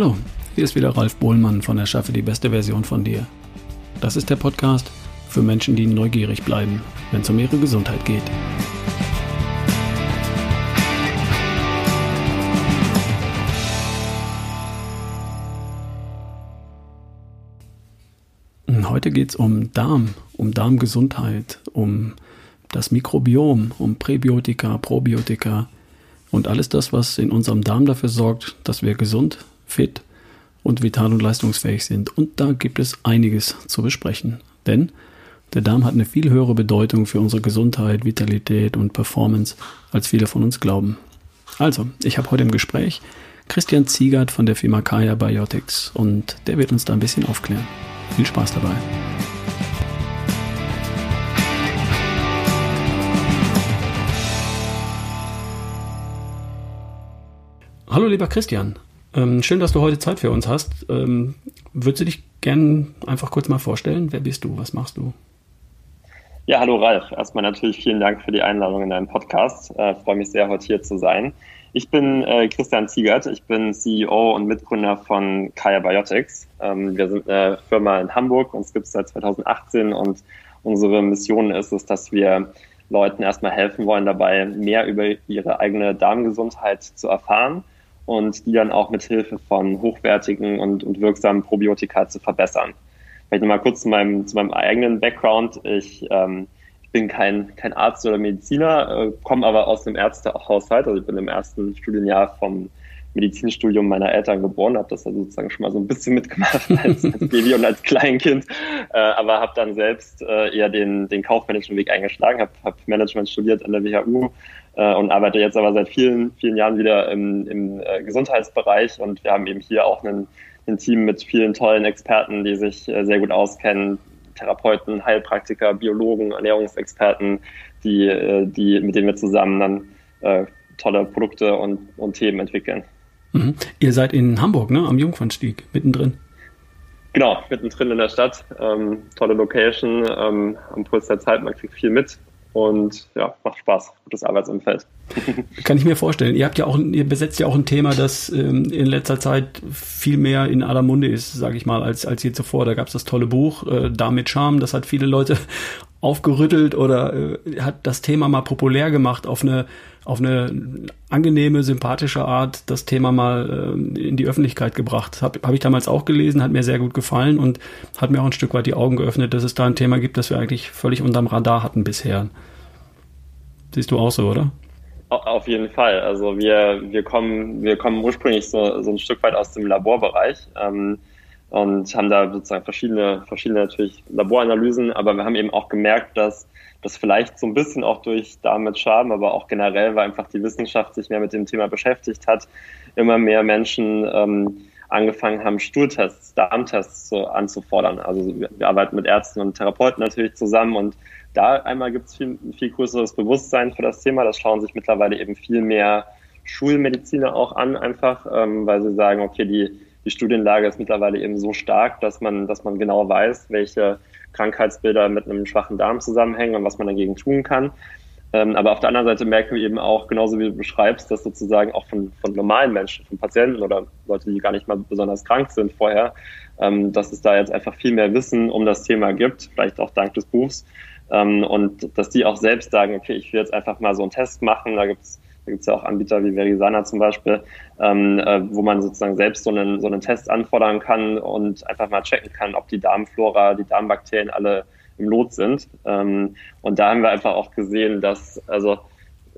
Hallo, hier ist wieder Ralf Bohlmann von Erschaffe die beste Version von dir. Das ist der Podcast für Menschen, die neugierig bleiben, wenn es um ihre Gesundheit geht. Heute geht es um Darm, um Darmgesundheit, um das Mikrobiom, um Präbiotika, Probiotika und alles das, was in unserem Darm dafür sorgt, dass wir gesund, fit und vital und leistungsfähig sind. Und da gibt es einiges zu besprechen. Denn der Darm hat eine viel höhere Bedeutung für unsere Gesundheit, Vitalität und Performance, als viele von uns glauben. Also, ich habe heute im Gespräch Christian Ziegert von der Firma Kaya Biotics und der wird uns da ein bisschen aufklären. Viel Spaß dabei. Hallo lieber Christian, ähm, schön, dass du heute Zeit für uns hast. Ähm, würdest du dich gerne einfach kurz mal vorstellen? Wer bist du? Was machst du? Ja, hallo Ralf. Erstmal natürlich vielen Dank für die Einladung in deinem Podcast. Äh, freue mich sehr, heute hier zu sein. Ich bin äh, Christian Ziegert. Ich bin CEO und Mitgründer von Kaya Biotics. Ähm, wir sind eine Firma in Hamburg. Uns gibt es seit 2018 und unsere Mission ist es, dass wir Leuten erstmal helfen wollen, dabei mehr über ihre eigene Darmgesundheit zu erfahren und die dann auch mit Hilfe von hochwertigen und, und wirksamen Probiotika zu verbessern. Vielleicht nochmal kurz zu meinem, zu meinem eigenen Background. Ich, ähm, ich bin kein, kein Arzt oder Mediziner, äh, komme aber aus dem Ärztehaushalt. Also ich bin im ersten Studienjahr vom Medizinstudium meiner Eltern geboren, habe das also sozusagen schon mal so ein bisschen mitgemacht als, als Baby und als Kleinkind, äh, aber habe dann selbst äh, eher den, den kaufmännischen Weg eingeschlagen, habe hab Management studiert an der WHU äh, und arbeite jetzt aber seit vielen, vielen Jahren wieder im, im äh, Gesundheitsbereich und wir haben eben hier auch einen, ein Team mit vielen tollen Experten, die sich äh, sehr gut auskennen, Therapeuten, Heilpraktiker, Biologen, Ernährungsexperten, die, äh, die, mit denen wir zusammen dann äh, tolle Produkte und, und Themen entwickeln. Mhm. Ihr seid in Hamburg, ne? Am Jungfernstieg, mittendrin. Genau, mittendrin in der Stadt. Ähm, tolle Location, ähm, am Puls der Zeit, man kriegt viel mit und ja, macht Spaß, gutes Arbeitsumfeld. Kann ich mir vorstellen. Ihr habt ja auch, ihr besetzt ja auch ein Thema, das ähm, in letzter Zeit viel mehr in aller Munde ist, sage ich mal, als als je zuvor. Da gab es das tolle Buch äh, Damit Charme, das hat viele Leute aufgerüttelt oder äh, hat das Thema mal populär gemacht auf eine auf eine angenehme, sympathische Art das Thema mal äh, in die Öffentlichkeit gebracht. Habe hab ich damals auch gelesen, hat mir sehr gut gefallen und hat mir auch ein Stück weit die Augen geöffnet, dass es da ein Thema gibt, das wir eigentlich völlig unterm Radar hatten bisher. Siehst du auch so, oder? Auf jeden Fall. Also wir, wir kommen, wir kommen ursprünglich so, so ein Stück weit aus dem Laborbereich. Ähm, und haben da sozusagen verschiedene, verschiedene natürlich Laboranalysen, aber wir haben eben auch gemerkt, dass das vielleicht so ein bisschen auch durch damit Schaden, aber auch generell, weil einfach die Wissenschaft sich mehr mit dem Thema beschäftigt hat, immer mehr Menschen ähm, angefangen haben, Stuhltests, Darmtests so anzufordern. Also wir, arbeiten mit Ärzten und Therapeuten natürlich zusammen und da einmal gibt es viel, viel größeres Bewusstsein für das Thema. Das schauen sich mittlerweile eben viel mehr Schulmediziner auch an, einfach, ähm, weil sie sagen, okay, die die Studienlage ist mittlerweile eben so stark, dass man, dass man genau weiß, welche Krankheitsbilder mit einem schwachen Darm zusammenhängen und was man dagegen tun kann. Ähm, aber auf der anderen Seite merken wir eben auch, genauso wie du beschreibst, dass sozusagen auch von, von normalen Menschen, von Patienten oder Leute, die gar nicht mal besonders krank sind vorher, ähm, dass es da jetzt einfach viel mehr Wissen um das Thema gibt, vielleicht auch dank des Buchs. Ähm, und dass die auch selbst sagen, okay, ich will jetzt einfach mal so einen Test machen, da gibt es da gibt es ja auch Anbieter wie Verisana zum Beispiel, ähm, äh, wo man sozusagen selbst so einen, so einen Test anfordern kann und einfach mal checken kann, ob die Darmflora, die Darmbakterien alle im Lot sind. Ähm, und da haben wir einfach auch gesehen, dass, also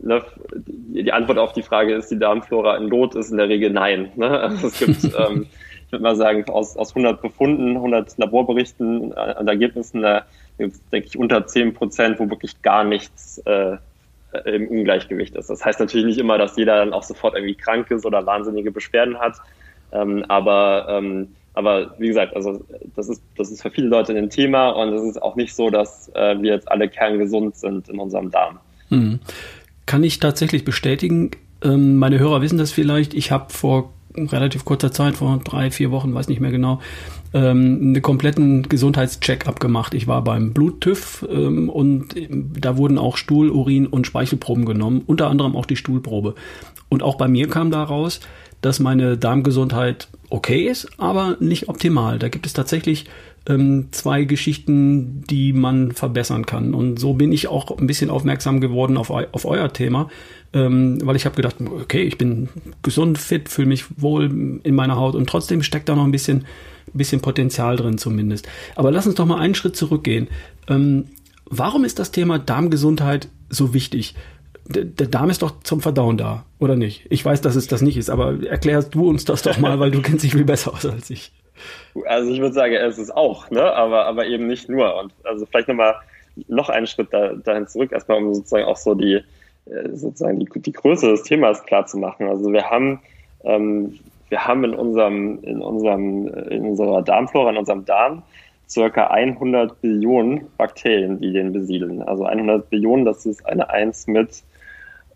ne, die Antwort auf die Frage, ist die Darmflora in Lot, ist in der Regel nein. Ne? Also es gibt, ähm, ich würde mal sagen, aus, aus 100 Befunden, 100 Laborberichten äh, und Ergebnissen, da gibt es, denke ich, unter 10 Prozent, wo wirklich gar nichts äh, im Ungleichgewicht ist. Das heißt natürlich nicht immer, dass jeder dann auch sofort irgendwie krank ist oder wahnsinnige Beschwerden hat. Ähm, aber, ähm, aber wie gesagt, also das ist, das ist für viele Leute ein Thema und es ist auch nicht so, dass äh, wir jetzt alle kerngesund sind in unserem Darm. Mhm. Kann ich tatsächlich bestätigen. Ähm, meine Hörer wissen das vielleicht. Ich habe vor relativ kurzer Zeit, vor drei, vier Wochen, weiß nicht mehr genau, ähm, einen kompletten Gesundheitscheck-up gemacht. Ich war beim Bluttüv ähm, und da wurden auch Stuhl, Urin und Speichelproben genommen, unter anderem auch die Stuhlprobe. Und auch bei mir kam da raus, dass meine Darmgesundheit okay ist, aber nicht optimal. Da gibt es tatsächlich ähm, zwei Geschichten, die man verbessern kann. Und so bin ich auch ein bisschen aufmerksam geworden auf, auf euer Thema, ähm, weil ich habe gedacht, okay, ich bin gesund, fit, fühle mich wohl in meiner Haut und trotzdem steckt da noch ein bisschen, bisschen Potenzial drin zumindest. Aber lass uns doch mal einen Schritt zurückgehen. Ähm, warum ist das Thema Darmgesundheit so wichtig? Der, der Darm ist doch zum Verdauen da, oder nicht? Ich weiß, dass es das nicht ist, aber erklärst du uns das doch mal, weil du kennst dich viel besser aus als ich. Also ich würde sagen, es ist auch, ne? aber, aber eben nicht nur. Und also vielleicht nochmal noch einen Schritt da, dahin zurück, erstmal um sozusagen auch so die, äh, sozusagen die, die Größe des Themas klar zu machen. Also wir haben, ähm, wir haben in unserem, in unserem, in unserer Darmflora, in unserem Darm circa 100 Billionen Bakterien, die den besiedeln. Also 100 Billionen, das ist eine Eins mit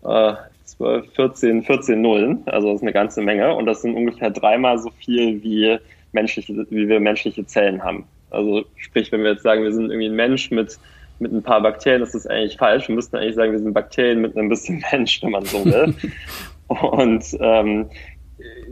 äh, 12, 14, 14 Nullen. Also das ist eine ganze Menge. Und das sind ungefähr dreimal so viel wie menschliche, wie wir menschliche Zellen haben. Also sprich, wenn wir jetzt sagen, wir sind irgendwie ein Mensch mit, mit ein paar Bakterien, das ist eigentlich falsch. Wir müssten eigentlich sagen, wir sind Bakterien mit einem bisschen Mensch, wenn man so will. Und ähm,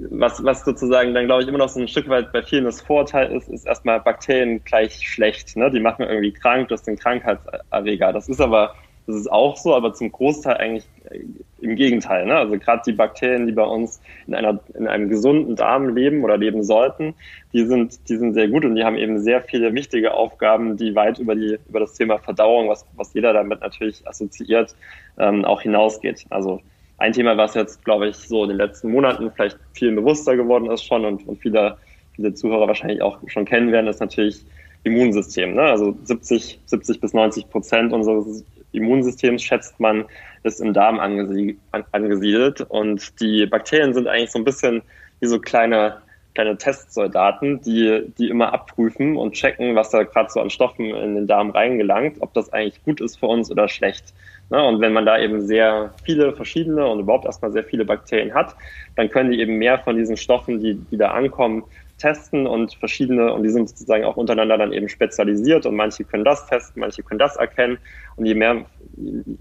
was, was sozusagen dann, glaube ich, immer noch so ein Stück weit bei vielen das Vorteil ist, ist erstmal Bakterien gleich schlecht. Ne? Die machen irgendwie krank, das sind Krankheitserreger. Das ist aber das ist auch so, aber zum Großteil eigentlich äh, im Gegenteil. Ne? Also gerade die Bakterien, die bei uns in, einer, in einem gesunden Darm leben oder leben sollten, die sind, die sind sehr gut und die haben eben sehr viele wichtige Aufgaben, die weit über, die, über das Thema Verdauung, was, was jeder damit natürlich assoziiert, ähm, auch hinausgeht. Also ein Thema, was jetzt, glaube ich, so in den letzten Monaten vielleicht viel bewusster geworden ist schon und, und viele, viele Zuhörer wahrscheinlich auch schon kennen werden, ist natürlich Immunsystem. Ne? Also 70, 70 bis 90 Prozent unseres Immunsystems schätzt man, ist im Darm angesiedelt. Und die Bakterien sind eigentlich so ein bisschen wie so kleine, kleine Testsoldaten, die, die immer abprüfen und checken, was da gerade so an Stoffen in den Darm reingelangt, ob das eigentlich gut ist für uns oder schlecht. Ne? Und wenn man da eben sehr viele verschiedene und überhaupt erstmal sehr viele Bakterien hat, dann können die eben mehr von diesen Stoffen, die, die da ankommen, testen und verschiedene, und die sind sozusagen auch untereinander dann eben spezialisiert und manche können das testen, manche können das erkennen. Und je mehr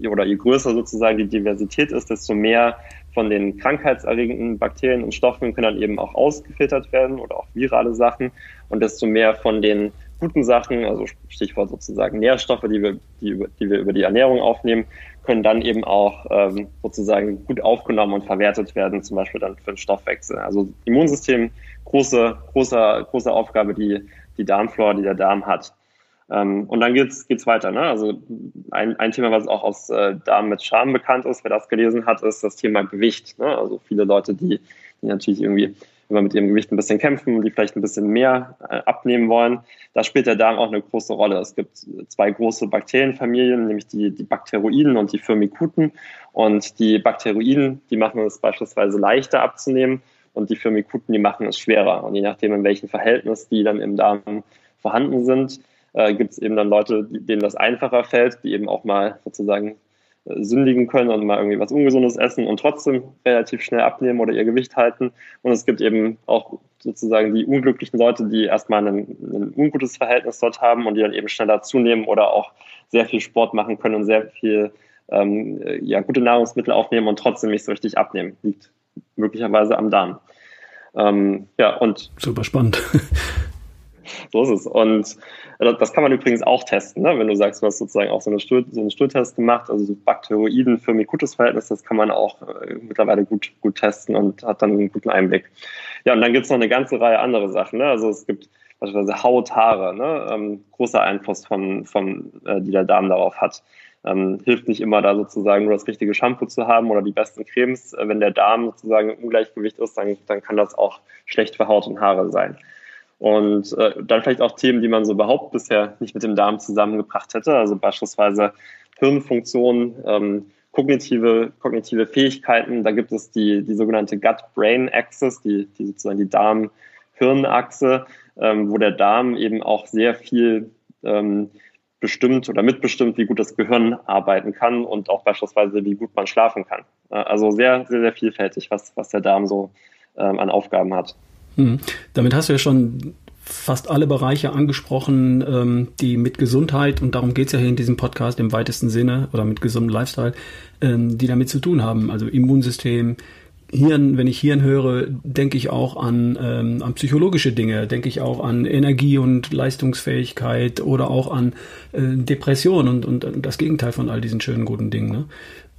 oder je größer sozusagen die Diversität ist, desto mehr von den krankheitserregenden Bakterien und Stoffen können dann eben auch ausgefiltert werden oder auch virale Sachen und desto mehr von den guten Sachen, also Stichwort sozusagen Nährstoffe, die wir, die, die wir über die Ernährung aufnehmen, können dann eben auch ähm, sozusagen gut aufgenommen und verwertet werden, zum Beispiel dann für den Stoffwechsel. Also Immunsystem, große, große, große Aufgabe, die die Darmflora, die der Darm hat. Ähm, und dann geht's geht's weiter. Ne? Also ein, ein Thema, was auch aus äh, Darm mit Scham bekannt ist, wer das gelesen hat, ist das Thema Gewicht. Ne? Also viele Leute, die, die natürlich irgendwie immer mit ihrem Gewicht ein bisschen kämpfen, die vielleicht ein bisschen mehr äh, abnehmen wollen, da spielt der Darm auch eine große Rolle. Es gibt zwei große Bakterienfamilien, nämlich die, die Bakteroiden und die Firmikuten. Und die Bakteroiden, die machen es beispielsweise leichter abzunehmen und die Firmikuten, die machen es schwerer. Und je nachdem, in welchem Verhältnis die dann im Darm vorhanden sind, äh, gibt es eben dann Leute, denen das einfacher fällt, die eben auch mal sozusagen äh, sündigen können und mal irgendwie was Ungesundes essen und trotzdem relativ schnell abnehmen oder ihr Gewicht halten. Und es gibt eben auch sozusagen die unglücklichen Leute, die erstmal ein, ein ungutes Verhältnis dort haben und die dann eben schneller zunehmen oder auch sehr viel Sport machen können und sehr viel ähm, ja, gute Nahrungsmittel aufnehmen und trotzdem nicht so richtig abnehmen. Liegt möglicherweise am Darm. Ähm, ja, und. Super spannend. so ist es. Und äh, das kann man übrigens auch testen, ne? wenn du sagst, du hast sozusagen auch so, eine Stuhl, so einen Stuhltest gemacht, also so Bakteroiden für mikutes Verhältnis, das kann man auch äh, mittlerweile gut, gut testen und hat dann einen guten Einblick. Ja, und dann gibt es noch eine ganze Reihe andere Sachen. Ne? Also es gibt beispielsweise Haut, Haare, ne? ähm, großer Einfluss von, von äh, die der Darm darauf hat. Ähm, hilft nicht immer da sozusagen nur das richtige Shampoo zu haben oder die besten Cremes. Äh, wenn der Darm sozusagen im Ungleichgewicht ist, dann, dann kann das auch schlecht für Haut und Haare sein. Und äh, dann vielleicht auch Themen, die man so überhaupt bisher nicht mit dem Darm zusammengebracht hätte. Also beispielsweise Hirnfunktionen, ähm, kognitive, kognitive Fähigkeiten. Da gibt es die, die sogenannte Gut-Brain-Axis, die, die sozusagen die Darm-Hirn-Achse, ähm, wo der Darm eben auch sehr viel ähm, bestimmt oder mitbestimmt, wie gut das Gehirn arbeiten kann und auch beispielsweise, wie gut man schlafen kann. Äh, also sehr, sehr, sehr vielfältig, was, was der Darm so ähm, an Aufgaben hat. Hm. Damit hast du ja schon fast alle Bereiche angesprochen, ähm, die mit Gesundheit, und darum geht's ja hier in diesem Podcast im weitesten Sinne, oder mit gesundem Lifestyle, ähm, die damit zu tun haben. Also Immunsystem, Hirn, wenn ich Hirn höre, denke ich auch an, ähm, an psychologische Dinge, denke ich auch an Energie und Leistungsfähigkeit oder auch an äh, Depression und, und, und das Gegenteil von all diesen schönen guten Dingen. Ne?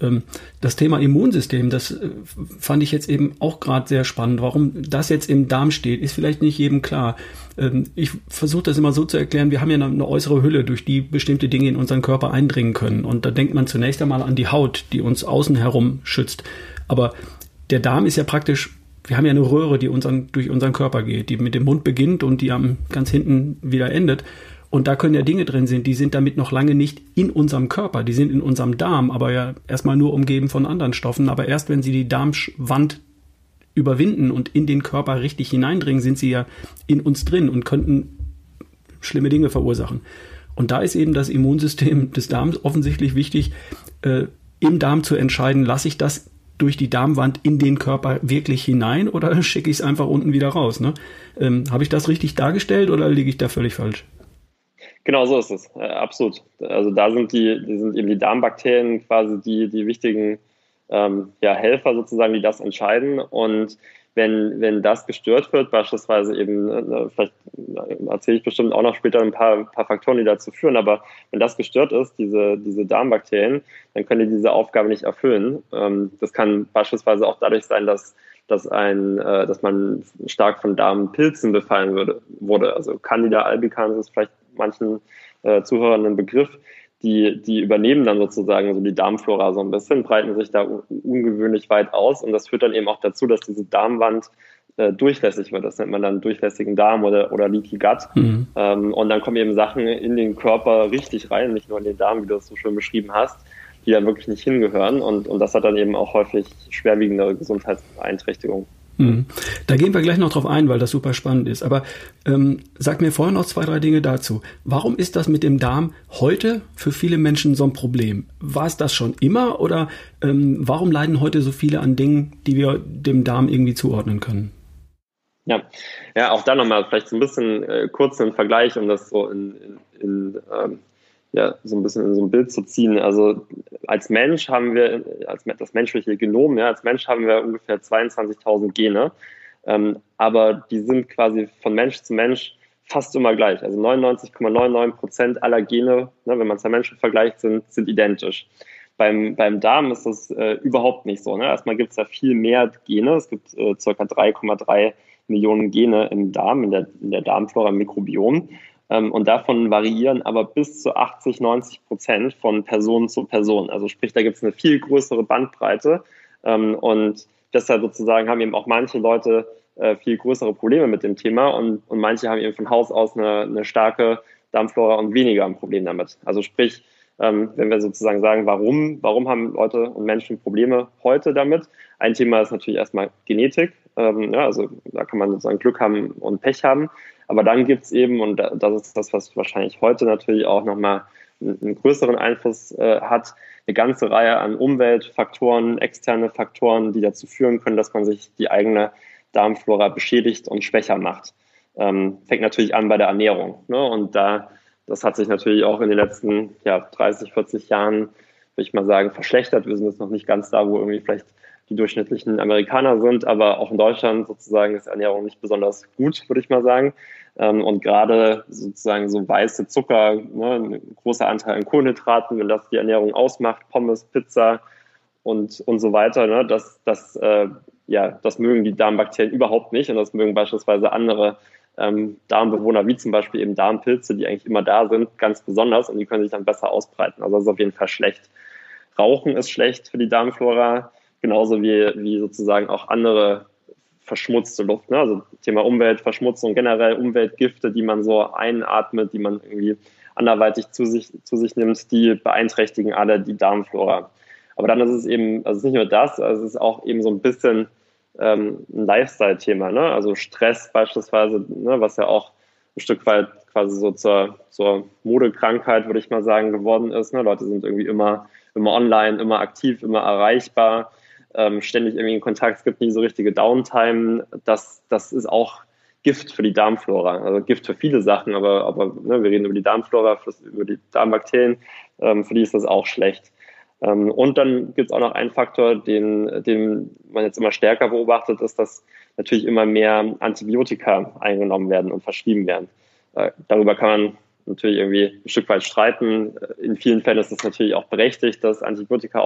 Ähm, das Thema Immunsystem, das äh, fand ich jetzt eben auch gerade sehr spannend. Warum das jetzt im Darm steht, ist vielleicht nicht jedem klar. Ähm, ich versuche das immer so zu erklären, wir haben ja eine äußere Hülle, durch die bestimmte Dinge in unseren Körper eindringen können. Und da denkt man zunächst einmal an die Haut, die uns außen herum schützt. Aber der Darm ist ja praktisch, wir haben ja eine Röhre, die unseren, durch unseren Körper geht, die mit dem Mund beginnt und die am ganz hinten wieder endet. Und da können ja Dinge drin sind, die sind damit noch lange nicht in unserem Körper, die sind in unserem Darm, aber ja erstmal nur umgeben von anderen Stoffen. Aber erst wenn sie die Darmwand überwinden und in den Körper richtig hineindringen, sind sie ja in uns drin und könnten schlimme Dinge verursachen. Und da ist eben das Immunsystem des Darms offensichtlich wichtig, äh, im Darm zu entscheiden, lasse ich das durch die Darmwand in den Körper wirklich hinein oder schicke ich es einfach unten wieder raus? Ne? Ähm, Habe ich das richtig dargestellt oder liege ich da völlig falsch? Genau so ist es, äh, absolut. Also da sind die, die sind eben die Darmbakterien quasi die, die wichtigen ähm, ja, Helfer sozusagen, die das entscheiden. Und wenn, wenn das gestört wird, beispielsweise eben, äh, vielleicht erzähle ich bestimmt auch noch später ein paar, paar Faktoren, die dazu führen, aber wenn das gestört ist, diese, diese Darmbakterien, dann können die diese Aufgabe nicht erfüllen. Ähm, das kann beispielsweise auch dadurch sein, dass dass ein, äh, dass man stark von Darmpilzen befallen würde, wurde. Also Candida albicans ist vielleicht manchen äh, Zuhörern ein Begriff. Die, die übernehmen dann sozusagen so die Darmflora so ein bisschen, breiten sich da ungewöhnlich weit aus und das führt dann eben auch dazu, dass diese Darmwand äh, durchlässig wird. Das nennt man dann durchlässigen Darm oder, oder Leaky Gut. Mhm. Ähm, und dann kommen eben Sachen in den Körper richtig rein, nicht nur in den Darm, wie du es so schön beschrieben hast, die da wirklich nicht hingehören. Und, und das hat dann eben auch häufig schwerwiegende Gesundheitsbeeinträchtigungen. Mhm. Da gehen wir gleich noch drauf ein, weil das super spannend ist. Aber ähm, sag mir vorher noch zwei, drei Dinge dazu. Warum ist das mit dem Darm heute für viele Menschen so ein Problem? War es das schon immer oder ähm, warum leiden heute so viele an Dingen, die wir dem Darm irgendwie zuordnen können? Ja, ja, auch da nochmal vielleicht so ein bisschen äh, kurz einen Vergleich, um das so in, in, in ähm, ja, so ein bisschen in so ein Bild zu ziehen. Also als Mensch haben wir, als das menschliche Genom, ja, als Mensch haben wir ungefähr 22.000 Gene, ähm, aber die sind quasi von Mensch zu Mensch fast immer gleich. Also 99,99 Prozent aller Gene, ne, wenn man es der Menschen vergleicht, sind, sind identisch. Beim, beim Darm ist das äh, überhaupt nicht so. Ne? Erstmal gibt es da viel mehr Gene. Es gibt äh, ca. 3,3 Millionen Gene im Darm, in der, in der Darmflora, im Mikrobiom. Ähm, und davon variieren aber bis zu 80, 90 Prozent von Person zu Person. Also sprich, da gibt es eine viel größere Bandbreite. Ähm, und deshalb sozusagen haben eben auch manche Leute äh, viel größere Probleme mit dem Thema und, und manche haben eben von Haus aus eine, eine starke Darmflora und weniger ein Problem damit. Also sprich, ähm, wenn wir sozusagen sagen, warum, warum haben Leute und Menschen Probleme heute damit? Ein Thema ist natürlich erstmal Genetik. Ja, also da kann man sozusagen Glück haben und Pech haben. Aber dann gibt es eben, und das ist das, was wahrscheinlich heute natürlich auch nochmal einen größeren Einfluss äh, hat, eine ganze Reihe an Umweltfaktoren, externe Faktoren, die dazu führen können, dass man sich die eigene Darmflora beschädigt und schwächer macht. Ähm, fängt natürlich an bei der Ernährung. Ne? Und da, das hat sich natürlich auch in den letzten ja, 30, 40 Jahren, würde ich mal sagen, verschlechtert. Wir sind jetzt noch nicht ganz da, wo irgendwie vielleicht die durchschnittlichen Amerikaner sind, aber auch in Deutschland sozusagen ist Ernährung nicht besonders gut, würde ich mal sagen. Ähm, und gerade sozusagen so weiße Zucker, ne, ein großer Anteil an Kohlenhydraten, wenn das die Ernährung ausmacht, Pommes, Pizza und, und so weiter, ne, das, das, äh, ja, das mögen die Darmbakterien überhaupt nicht und das mögen beispielsweise andere ähm, Darmbewohner, wie zum Beispiel eben Darmpilze, die eigentlich immer da sind, ganz besonders und die können sich dann besser ausbreiten. Also das ist auf jeden Fall schlecht. Rauchen ist schlecht für die Darmflora genauso wie, wie sozusagen auch andere verschmutzte Luft. Ne? Also Thema Umweltverschmutzung, generell Umweltgifte, die man so einatmet, die man irgendwie anderweitig zu sich, zu sich nimmt, die beeinträchtigen alle die Darmflora. Aber dann ist es eben, also nicht nur das, also es ist auch eben so ein bisschen ähm, ein Lifestyle-Thema. Ne? Also Stress beispielsweise, ne, was ja auch ein Stück weit quasi so zur, zur Modekrankheit, würde ich mal sagen, geworden ist. Ne? Leute sind irgendwie immer, immer online, immer aktiv, immer erreichbar ähm, ständig irgendwie in Kontakt, es gibt nie so richtige Downtime. Das, das ist auch Gift für die Darmflora. Also Gift für viele Sachen, aber, aber ne, wir reden über die Darmflora, über die Darmbakterien, ähm, für die ist das auch schlecht. Ähm, und dann gibt es auch noch einen Faktor, den, den man jetzt immer stärker beobachtet, ist, dass natürlich immer mehr Antibiotika eingenommen werden und verschrieben werden. Äh, darüber kann man natürlich irgendwie ein Stück weit streiten. In vielen Fällen ist es natürlich auch berechtigt, dass Antibiotika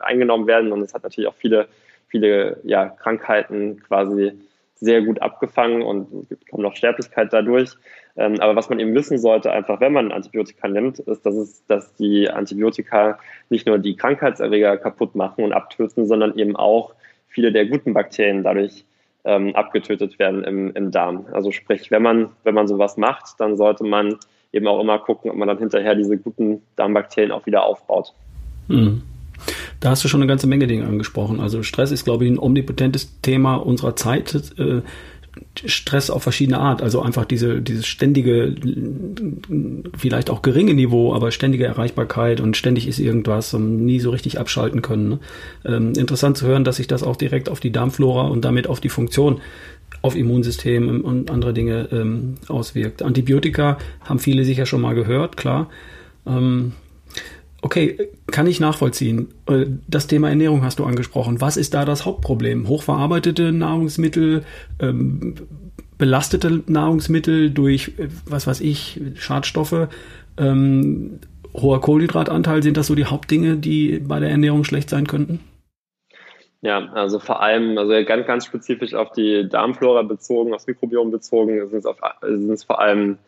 eingenommen werden und es hat natürlich auch viele, viele ja, Krankheiten quasi sehr gut abgefangen und kommt noch Sterblichkeit dadurch. Ähm, aber was man eben wissen sollte, einfach wenn man Antibiotika nimmt, ist, dass, es, dass die Antibiotika nicht nur die Krankheitserreger kaputt machen und abtöten, sondern eben auch viele der guten Bakterien dadurch ähm, abgetötet werden im, im Darm. Also sprich, wenn man, wenn man sowas macht, dann sollte man eben auch immer gucken, ob man dann hinterher diese guten Darmbakterien auch wieder aufbaut. Mhm. Da hast du schon eine ganze Menge Dinge angesprochen. Also Stress ist, glaube ich, ein omnipotentes Thema unserer Zeit. Stress auf verschiedene Art, also einfach diese, dieses ständige, vielleicht auch geringe Niveau, aber ständige Erreichbarkeit und ständig ist irgendwas und nie so richtig abschalten können. Ne? Ähm, interessant zu hören, dass sich das auch direkt auf die Darmflora und damit auf die Funktion auf Immunsystem und andere Dinge ähm, auswirkt. Antibiotika haben viele sicher schon mal gehört, klar. Ähm, okay, kann ich nachvollziehen. Äh, das Thema Ernährung hast du angesprochen. Was ist da das Hauptproblem? Hochverarbeitete Nahrungsmittel, ähm, belastete Nahrungsmittel durch, äh, was weiß ich, Schadstoffe, ähm, hoher Kohlenhydratanteil, sind das so die Hauptdinge, die bei der Ernährung schlecht sein könnten? Ja, also vor allem, also ganz, ganz spezifisch auf die Darmflora bezogen, aufs Mikrobiom bezogen, sind es, vor allem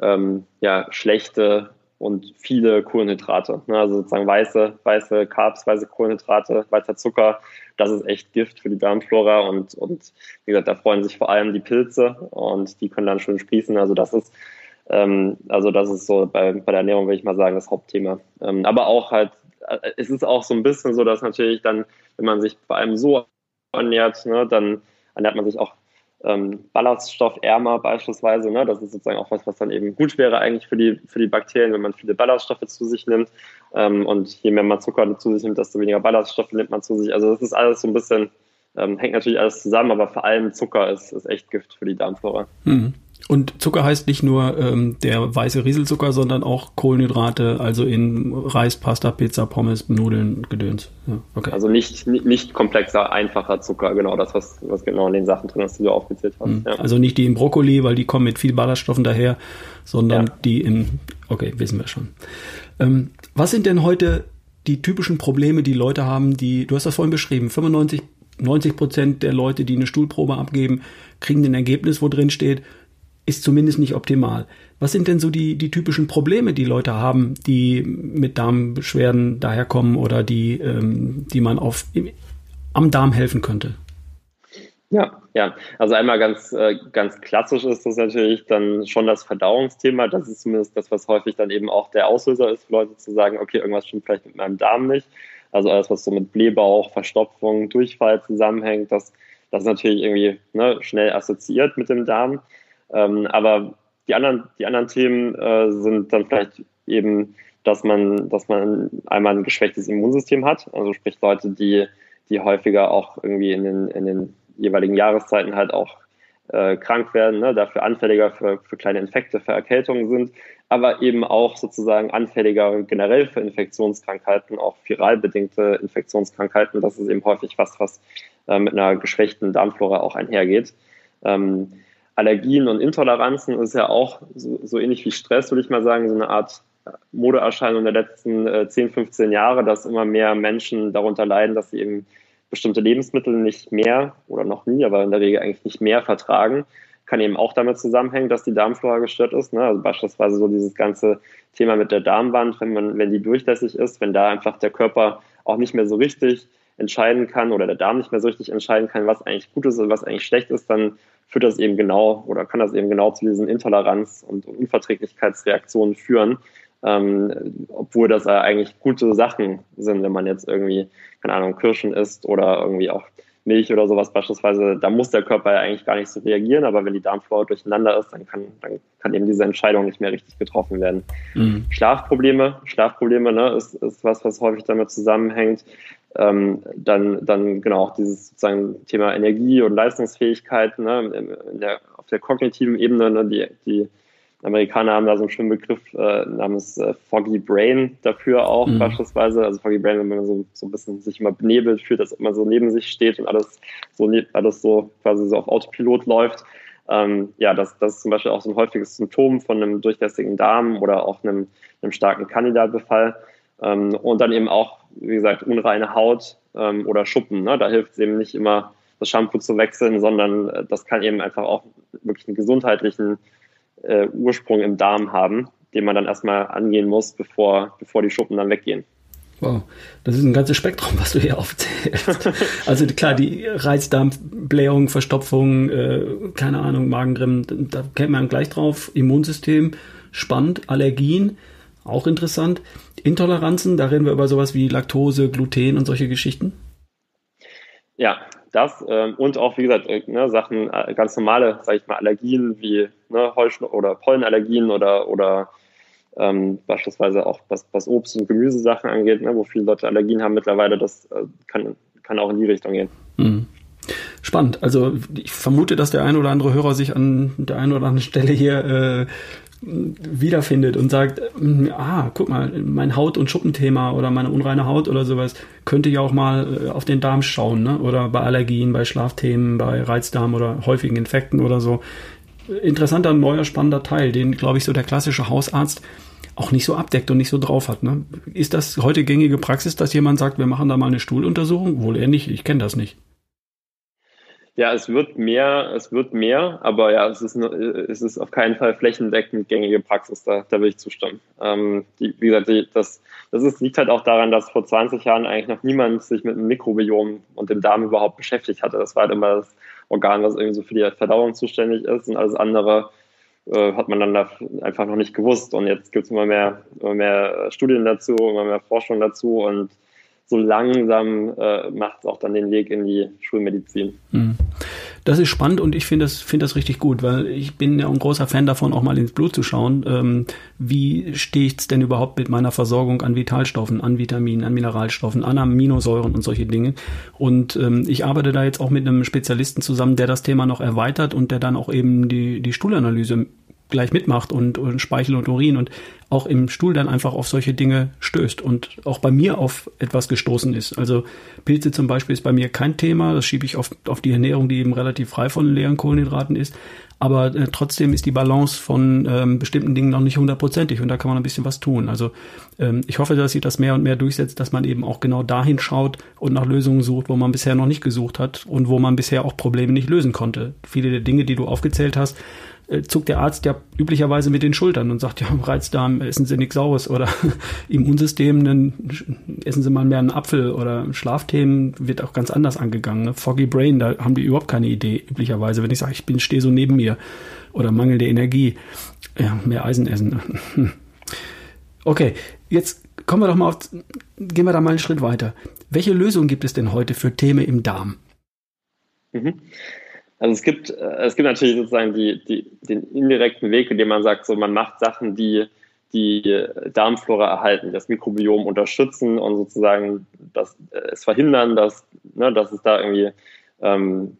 ähm, ja, schlechte und viele Kohlenhydrate. Ne? Also sozusagen weiße, weiße Carbs, weiße Kohlenhydrate, weißer Zucker, das ist echt Gift für die Darmflora und, und wie gesagt, da freuen sich vor allem die Pilze und die können dann schön sprießen. Also das ist ähm, also das ist so bei, bei der Ernährung, würde ich mal sagen, das Hauptthema. Ähm, aber auch halt es ist auch so ein bisschen so, dass natürlich dann, wenn man sich vor allem so ernährt, ne, dann ernährt man sich auch ähm, ballaststoffärmer beispielsweise. Ne? Das ist sozusagen auch was, was dann eben gut wäre eigentlich für die, für die Bakterien, wenn man viele Ballaststoffe zu sich nimmt. Ähm, und je mehr man Zucker zu sich nimmt, desto weniger Ballaststoffe nimmt man zu sich. Also das ist alles so ein bisschen, ähm, hängt natürlich alles zusammen, aber vor allem Zucker ist, ist echt Gift für die Darmflora. Mhm. Und Zucker heißt nicht nur ähm, der weiße Rieselzucker, sondern auch Kohlenhydrate, also in Reis, Pasta, Pizza, Pommes, Nudeln, Gedöns. Ja, okay. Also nicht, nicht komplexer, einfacher Zucker, genau das, was, was genau in den Sachen drin ist, die du aufgezählt hast. Mhm. Ja. Also nicht die im Brokkoli, weil die kommen mit viel Ballaststoffen daher, sondern ja. die in, okay, wissen wir schon. Ähm, was sind denn heute die typischen Probleme, die Leute haben, die, du hast das vorhin beschrieben, 95, 90 Prozent der Leute, die eine Stuhlprobe abgeben, kriegen ein Ergebnis, wo drin steht, ist zumindest nicht optimal. Was sind denn so die, die typischen Probleme, die Leute haben, die mit Darmbeschwerden daherkommen oder die, ähm, die man auf, am Darm helfen könnte? Ja, ja. Also einmal ganz, äh, ganz klassisch ist das natürlich dann schon das Verdauungsthema. Das ist zumindest das, was häufig dann eben auch der Auslöser ist für Leute zu sagen, okay, irgendwas stimmt vielleicht mit meinem Darm nicht. Also alles, was so mit Blähbauch, Verstopfung, Durchfall zusammenhängt, das, das ist natürlich irgendwie ne, schnell assoziiert mit dem Darm. Ähm, aber die anderen, die anderen Themen äh, sind dann vielleicht eben, dass man, dass man einmal ein geschwächtes Immunsystem hat, also sprich Leute, die, die häufiger auch irgendwie in den, in den jeweiligen Jahreszeiten halt auch äh, krank werden, ne, dafür anfälliger für, für kleine Infekte, für Erkältungen sind, aber eben auch sozusagen anfälliger generell für Infektionskrankheiten, auch viral bedingte Infektionskrankheiten. Das ist eben häufig was, was äh, mit einer geschwächten Darmflora auch einhergeht. Ähm, Allergien und Intoleranzen ist ja auch so, so, ähnlich wie Stress, würde ich mal sagen, so eine Art Modeerscheinung der letzten äh, 10, 15 Jahre, dass immer mehr Menschen darunter leiden, dass sie eben bestimmte Lebensmittel nicht mehr oder noch nie, aber in der Regel eigentlich nicht mehr vertragen. Kann eben auch damit zusammenhängen, dass die Darmflora gestört ist. Ne? Also beispielsweise so dieses ganze Thema mit der Darmwand, wenn man, wenn die durchlässig ist, wenn da einfach der Körper auch nicht mehr so richtig entscheiden kann oder der Darm nicht mehr so richtig entscheiden kann, was eigentlich gut ist und was eigentlich schlecht ist, dann führt das eben genau oder kann das eben genau zu diesen Intoleranz- und Unverträglichkeitsreaktionen führen, ähm, obwohl das ja eigentlich gute Sachen sind, wenn man jetzt irgendwie, keine Ahnung, Kirschen isst oder irgendwie auch Milch oder sowas beispielsweise, da muss der Körper ja eigentlich gar nicht so reagieren, aber wenn die Darmflora durcheinander ist, dann kann, dann kann eben diese Entscheidung nicht mehr richtig getroffen werden. Mhm. Schlafprobleme, Schlafprobleme ne, ist, ist was, was häufig damit zusammenhängt. Ähm, dann, dann genau auch dieses sozusagen Thema Energie und Leistungsfähigkeit ne, der, auf der kognitiven Ebene, ne, die, die Amerikaner haben da so einen schönen Begriff äh, namens äh, Foggy Brain dafür auch mhm. beispielsweise. Also Foggy Brain, wenn man so, so ein bisschen sich immer benebelt fühlt, dass man so neben sich steht und alles so, alles so quasi so auf Autopilot läuft. Ähm, ja, das, das ist zum Beispiel auch so ein häufiges Symptom von einem durchlässigen Darm oder auch einem, einem starken Kandidatbefall. Ähm, und dann eben auch, wie gesagt, unreine Haut ähm, oder Schuppen. Ne? Da hilft es eben nicht immer, das Shampoo zu wechseln, sondern äh, das kann eben einfach auch wirklich einen gesundheitlichen äh, Ursprung im Darm haben, den man dann erstmal angehen muss, bevor, bevor die Schuppen dann weggehen. Wow, das ist ein ganzes Spektrum, was du hier aufzählst. also klar, die Reizdarmblähung, Verstopfung, äh, keine Ahnung, Magengrimm, da kennt man gleich drauf. Immunsystem, spannend. Allergien, auch interessant. Intoleranzen, da reden wir über sowas wie Laktose, Gluten und solche Geschichten. Ja, das ähm, und auch, wie gesagt, äh, ne, Sachen, äh, ganz normale, sage ich mal, Allergien wie ne, Heuschnupfen oder Pollenallergien oder, oder ähm, beispielsweise auch was, was Obst- und Gemüsesachen angeht, ne, wo viele Leute Allergien haben mittlerweile, das äh, kann, kann auch in die Richtung gehen. Mhm. Spannend. Also ich vermute, dass der ein oder andere Hörer sich an der einen oder anderen Stelle hier äh, wiederfindet und sagt, mm, ah, guck mal, mein Haut- und Schuppenthema oder meine unreine Haut oder sowas, könnte ja auch mal äh, auf den Darm schauen, ne? Oder bei Allergien, bei Schlafthemen, bei Reizdarm oder häufigen Infekten oder so. Interessanter, neuer, spannender Teil, den, glaube ich, so der klassische Hausarzt auch nicht so abdeckt und nicht so drauf hat. Ne? Ist das heute gängige Praxis, dass jemand sagt, wir machen da mal eine Stuhluntersuchung? Wohl eher nicht, ich kenne das nicht. Ja, es wird mehr, es wird mehr, aber ja, es ist, es ist auf keinen Fall flächendeckend gängige Praxis, da, da will ich zustimmen. Ähm, die, wie gesagt, die, das, das ist, liegt halt auch daran, dass vor 20 Jahren eigentlich noch niemand sich mit dem Mikrobiom und dem Darm überhaupt beschäftigt hatte. Das war halt immer das Organ, was irgendwie so für die Verdauung zuständig ist und alles andere äh, hat man dann da einfach noch nicht gewusst. Und jetzt gibt es immer mehr, immer mehr Studien dazu, immer mehr Forschung dazu und so langsam äh, macht es auch dann den Weg in die Schulmedizin. Mhm. Das ist spannend und ich finde das, finde das richtig gut, weil ich bin ja ein großer Fan davon, auch mal ins Blut zu schauen. Ähm, wie steht es denn überhaupt mit meiner Versorgung an Vitalstoffen, an Vitaminen, an Mineralstoffen, an Aminosäuren und solche Dinge? Und ähm, ich arbeite da jetzt auch mit einem Spezialisten zusammen, der das Thema noch erweitert und der dann auch eben die, die Stuhlanalyse gleich mitmacht und, und Speichel und Urin und auch im Stuhl dann einfach auf solche Dinge stößt und auch bei mir auf etwas gestoßen ist. Also Pilze zum Beispiel ist bei mir kein Thema, das schiebe ich auf, auf die Ernährung, die eben relativ frei von leeren Kohlenhydraten ist. Aber äh, trotzdem ist die Balance von ähm, bestimmten Dingen noch nicht hundertprozentig und da kann man ein bisschen was tun. Also ähm, ich hoffe, dass sich das mehr und mehr durchsetzt, dass man eben auch genau dahin schaut und nach Lösungen sucht, wo man bisher noch nicht gesucht hat und wo man bisher auch Probleme nicht lösen konnte. Viele der Dinge, die du aufgezählt hast, zuckt der Arzt ja üblicherweise mit den Schultern und sagt, ja, Reizdarm, essen Sie nichts Saures oder Immunsystem, dann essen Sie mal mehr einen Apfel oder Schlafthemen wird auch ganz anders angegangen. Ne? Foggy Brain, da haben die überhaupt keine Idee üblicherweise, wenn ich sage, ich bin stehe so neben mir oder mangelnde Energie, ja, mehr Eisen essen. okay, jetzt kommen wir doch mal auf, gehen wir da mal einen Schritt weiter. Welche Lösung gibt es denn heute für Themen im Darm? Mhm. Also es gibt, äh, es gibt natürlich sozusagen die, die, den indirekten Weg, in dem man sagt, so man macht Sachen, die die Darmflora erhalten, das Mikrobiom unterstützen und sozusagen das, äh, es verhindern, dass, ne, dass es da irgendwie, ähm,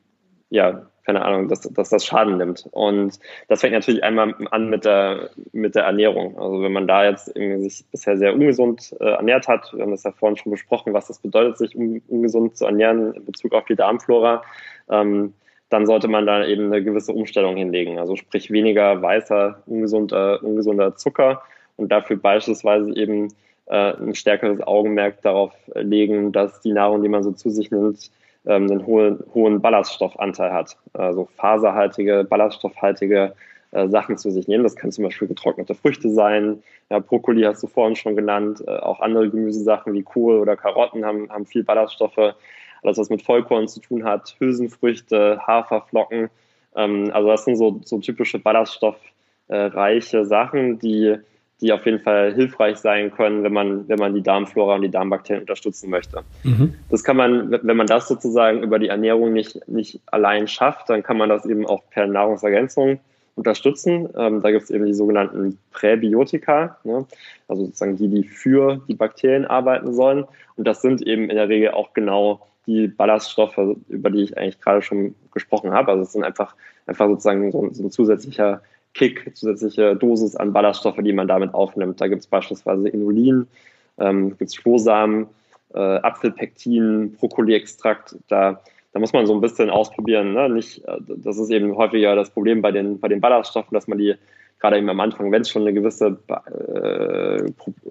ja, keine Ahnung, dass, dass das Schaden nimmt. Und das fängt natürlich einmal an mit der, mit der Ernährung. Also wenn man da jetzt irgendwie sich bisher sehr ungesund äh, ernährt hat, wir haben das ja vorhin schon besprochen, was das bedeutet, sich un, ungesund zu ernähren in Bezug auf die Darmflora, ähm, dann sollte man da eben eine gewisse Umstellung hinlegen. Also sprich weniger weißer, ungesunder, ungesunder Zucker und dafür beispielsweise eben äh, ein stärkeres Augenmerk darauf legen, dass die Nahrung, die man so zu sich nimmt, ähm, einen hohen, hohen Ballaststoffanteil hat. Also faserhaltige, ballaststoffhaltige äh, Sachen zu sich nehmen. Das können zum Beispiel getrocknete Früchte sein. Ja, Brokkoli hast du vorhin schon genannt. Äh, auch andere Gemüsesachen wie Kohl oder Karotten haben, haben viel Ballaststoffe alles was mit Vollkorn zu tun hat, Hülsenfrüchte, Haferflocken. Ähm, also das sind so, so typische ballaststoffreiche Sachen, die, die auf jeden Fall hilfreich sein können, wenn man, wenn man die Darmflora und die Darmbakterien unterstützen möchte. Mhm. Das kann man, wenn man das sozusagen über die Ernährung nicht, nicht allein schafft, dann kann man das eben auch per Nahrungsergänzung unterstützen. Ähm, da gibt es eben die sogenannten Präbiotika, ne? also sozusagen die, die für die Bakterien arbeiten sollen. Und das sind eben in der Regel auch genau die Ballaststoffe, über die ich eigentlich gerade schon gesprochen habe. Also es sind einfach, einfach sozusagen so, so ein zusätzlicher Kick, zusätzliche Dosis an Ballaststoffe, die man damit aufnimmt. Da gibt es beispielsweise Inulin, ähm, gibt es Strohsamen, äh, Apfelpektin, Brokkoli-Extrakt. Da, da muss man so ein bisschen ausprobieren. Ne? Nicht, äh, das ist eben häufiger das Problem bei den, bei den Ballaststoffen, dass man die gerade eben am Anfang, wenn es schon eine gewisse äh,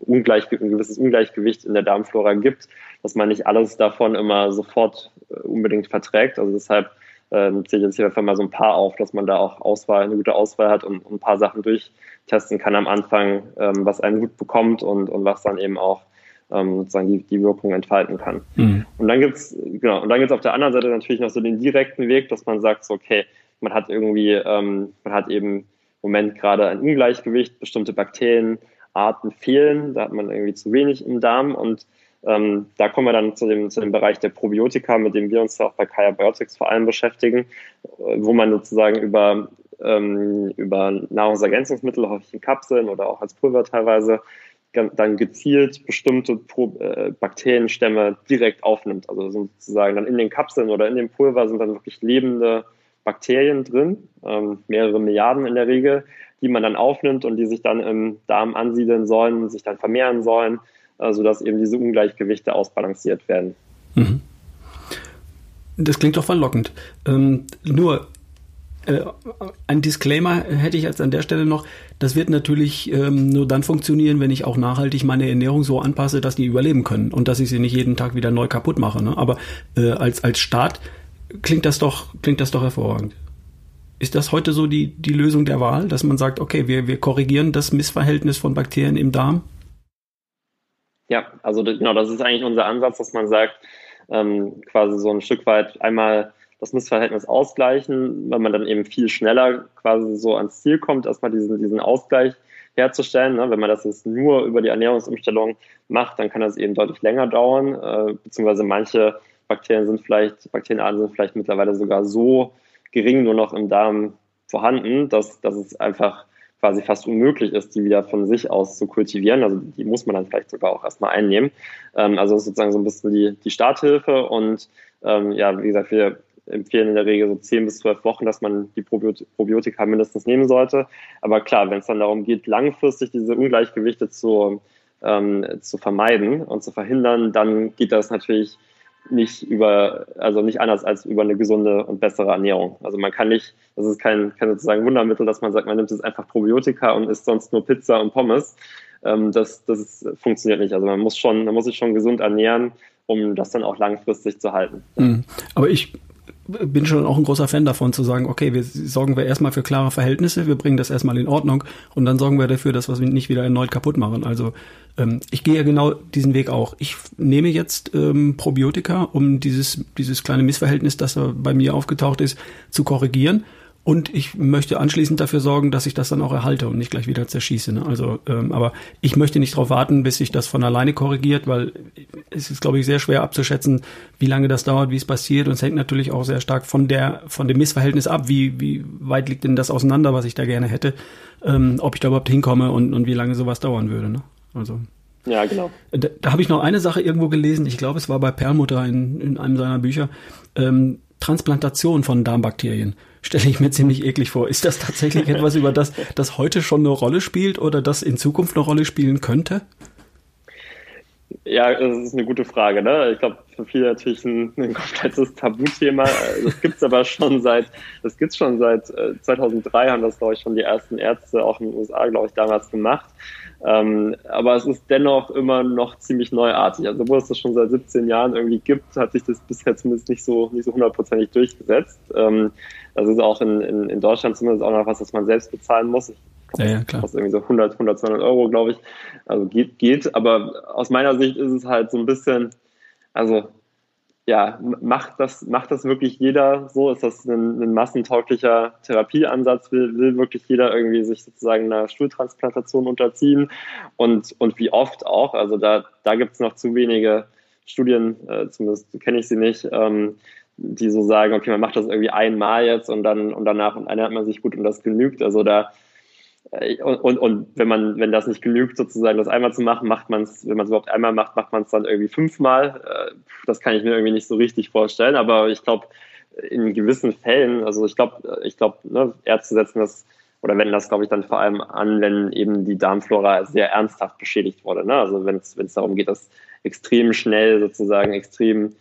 Ungleich, ein gewisses Ungleichgewicht in der Darmflora gibt, dass man nicht alles davon immer sofort äh, unbedingt verträgt. Also deshalb ähm, zähle ich jetzt hier einfach mal so ein paar auf, dass man da auch Auswahl, eine gute Auswahl hat und, und ein paar Sachen durchtesten kann am Anfang, ähm, was einen gut bekommt und, und was dann eben auch ähm, sozusagen die, die Wirkung entfalten kann. Mhm. Und dann gibt's genau, und dann gibt's auf der anderen Seite natürlich noch so den direkten Weg, dass man sagt, so, okay, man hat irgendwie, ähm, man hat eben Moment gerade ein Ungleichgewicht, bestimmte Bakterienarten fehlen, da hat man irgendwie zu wenig im Darm und ähm, da kommen wir dann zu dem, zu dem Bereich der Probiotika, mit dem wir uns ja auch bei Kaya Biotics vor allem beschäftigen, wo man sozusagen über, ähm, über Nahrungsergänzungsmittel, häufig in Kapseln oder auch als Pulver teilweise, dann gezielt bestimmte Pro äh, Bakterienstämme direkt aufnimmt. Also sozusagen dann in den Kapseln oder in dem Pulver sind dann wirklich lebende Bakterien drin, ähm, mehrere Milliarden in der Regel, die man dann aufnimmt und die sich dann im Darm ansiedeln sollen, sich dann vermehren sollen äh, sodass eben diese Ungleichgewichte ausbalanciert werden. Mhm. Das klingt doch verlockend. Ähm, nur äh, ein Disclaimer hätte ich jetzt an der Stelle noch. Das wird natürlich ähm, nur dann funktionieren, wenn ich auch nachhaltig meine Ernährung so anpasse, dass die überleben können und dass ich sie nicht jeden Tag wieder neu kaputt mache. Ne? Aber äh, als, als Staat klingt das doch, klingt das doch hervorragend. Ist das heute so die, die Lösung der Wahl, dass man sagt, okay, wir, wir korrigieren das Missverhältnis von Bakterien im Darm? Ja, also genau, das ist eigentlich unser Ansatz, dass man sagt, ähm, quasi so ein Stück weit einmal das Missverhältnis ausgleichen, weil man dann eben viel schneller quasi so ans Ziel kommt, erstmal diesen, diesen Ausgleich herzustellen. Ne? Wenn man das jetzt nur über die Ernährungsumstellung macht, dann kann das eben deutlich länger dauern, äh, beziehungsweise manche Bakterien sind vielleicht, Bakterienarten sind vielleicht mittlerweile sogar so gering nur noch im Darm vorhanden, dass, dass es einfach quasi fast unmöglich ist, die wieder von sich aus zu kultivieren. Also die muss man dann vielleicht sogar auch erstmal einnehmen. Ähm, also sozusagen so ein bisschen die, die Starthilfe und ähm, ja, wie gesagt, wir empfehlen in der Regel so 10 bis 12 Wochen, dass man die Probiotika mindestens nehmen sollte. Aber klar, wenn es dann darum geht, langfristig diese Ungleichgewichte zu, ähm, zu vermeiden und zu verhindern, dann geht das natürlich nicht über, also nicht anders als über eine gesunde und bessere Ernährung. Also man kann nicht, das ist kein, kein sozusagen Wundermittel, dass man sagt, man nimmt jetzt einfach Probiotika und isst sonst nur Pizza und Pommes. Ähm, das, das funktioniert nicht. Also man muss schon, man muss sich schon gesund ernähren, um das dann auch langfristig zu halten. Mhm. Aber ich bin schon auch ein großer Fan davon zu sagen, okay, wir sorgen wir erstmal für klare Verhältnisse, wir bringen das erstmal in Ordnung und dann sorgen wir dafür, dass wir es nicht wieder erneut kaputt machen. Also ähm, ich gehe ja genau diesen Weg auch. Ich nehme jetzt ähm, Probiotika, um dieses, dieses kleine Missverhältnis, das da bei mir aufgetaucht ist, zu korrigieren. Und ich möchte anschließend dafür sorgen, dass ich das dann auch erhalte und nicht gleich wieder zerschieße. Ne? Also, ähm, aber ich möchte nicht darauf warten, bis sich das von alleine korrigiert, weil es ist, glaube ich, sehr schwer abzuschätzen, wie lange das dauert, wie es passiert. Und es hängt natürlich auch sehr stark von der von dem Missverhältnis ab, wie wie weit liegt denn das auseinander, was ich da gerne hätte, ähm, ob ich da überhaupt hinkomme und und wie lange sowas dauern würde. Ne? Also ja, genau. Da, da habe ich noch eine Sache irgendwo gelesen. Ich glaube, es war bei Perlmutter in, in einem seiner Bücher. Ähm, Transplantation von Darmbakterien stelle ich mir ziemlich eklig vor. Ist das tatsächlich etwas, über das das heute schon eine Rolle spielt oder das in Zukunft eine Rolle spielen könnte? Ja, das ist eine gute Frage. Ne? Ich glaube, für viele natürlich ein, ein komplettes Tabuthema. Das gibt's aber schon seit, das gibt's schon seit 2003 äh, haben das, glaube ich, schon die ersten Ärzte auch in den USA, glaube ich, damals gemacht. Ähm, aber es ist dennoch immer noch ziemlich neuartig. Also, obwohl es das schon seit 17 Jahren irgendwie gibt, hat sich das bisher zumindest nicht so, nicht so hundertprozentig durchgesetzt. Ähm, das ist auch in, in, in Deutschland zumindest auch noch was, was man selbst bezahlen muss. Ich ja, ja, klar. Kostet irgendwie so 100, 100, 200 Euro, glaube ich. Also geht, geht. Aber aus meiner Sicht ist es halt so ein bisschen, also ja, macht das, macht das wirklich jeder so? Ist das ein, ein massentauglicher Therapieansatz? Will, will wirklich jeder irgendwie sich sozusagen einer Stuhltransplantation unterziehen? Und, und wie oft auch? Also da, da gibt es noch zu wenige Studien, äh, zumindest kenne ich sie nicht, ähm, die so sagen, okay, man macht das irgendwie einmal jetzt und dann und danach und ernährt man sich gut und das genügt. Also da äh, und, und, und wenn man, wenn das nicht genügt, sozusagen das einmal zu machen, macht man es, wenn man es überhaupt einmal macht, macht man es dann irgendwie fünfmal. Äh, das kann ich mir irgendwie nicht so richtig vorstellen, aber ich glaube, in gewissen Fällen, also ich glaube, ich glaube, ne, Ärzte setzen das oder wenden das, glaube ich, dann vor allem an, wenn eben die Darmflora sehr ernsthaft beschädigt wurde. Ne? Also wenn es darum geht, dass extrem schnell sozusagen extrem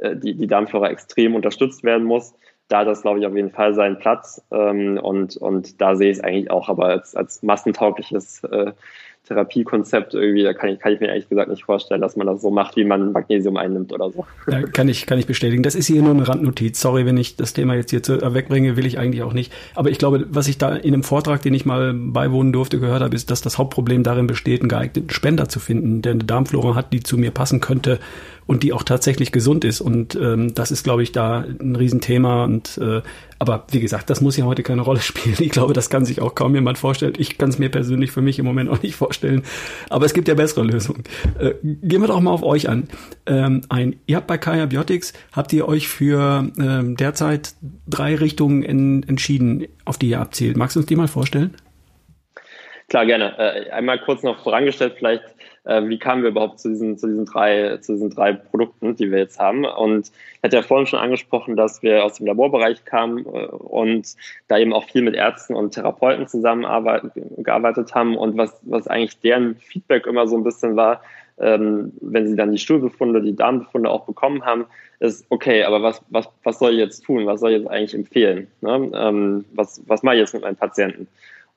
die, die Darmflora extrem unterstützt werden muss. Da hat das, glaube ich, auf jeden Fall seinen Platz. Ähm, und, und da sehe ich es eigentlich auch aber als, als massentaugliches äh, Therapiekonzept irgendwie, da kann ich, kann ich mir ehrlich gesagt nicht vorstellen, dass man das so macht, wie man Magnesium einnimmt oder so. Ja, kann ich, kann ich bestätigen. Das ist hier nur eine Randnotiz. Sorry, wenn ich das Thema jetzt hier zu, äh, wegbringe, will ich eigentlich auch nicht. Aber ich glaube, was ich da in einem Vortrag, den ich mal beiwohnen durfte, gehört habe, ist, dass das Hauptproblem darin besteht, einen geeigneten Spender zu finden, der eine Darmflora hat, die zu mir passen könnte und die auch tatsächlich gesund ist. Und ähm, das ist, glaube ich, da ein Riesenthema. Und äh, aber wie gesagt, das muss ja heute keine Rolle spielen. Ich glaube, das kann sich auch kaum jemand vorstellen. Ich kann es mir persönlich für mich im Moment auch nicht vorstellen. Aber es gibt ja bessere Lösungen. Äh, gehen wir doch mal auf euch an. Ähm, ein, ihr habt bei Kaya Biotics, habt ihr euch für ähm, derzeit drei Richtungen in, entschieden, auf die ihr abzielt. Magst du uns die mal vorstellen? Klar, gerne. Äh, einmal kurz noch vorangestellt, vielleicht wie kamen wir überhaupt zu diesen, zu diesen drei, zu diesen drei Produkten, die wir jetzt haben. Und ich hatte ja vorhin schon angesprochen, dass wir aus dem Laborbereich kamen äh, und da eben auch viel mit Ärzten und Therapeuten zusammengearbeitet haben und was, was eigentlich deren Feedback immer so ein bisschen war, ähm, wenn sie dann die Stuhlbefunde, die Darmbefunde auch bekommen haben, ist okay, aber was, was, was soll ich jetzt tun? Was soll ich jetzt eigentlich empfehlen? Ne? Ähm, was, was mache ich jetzt mit meinen Patienten?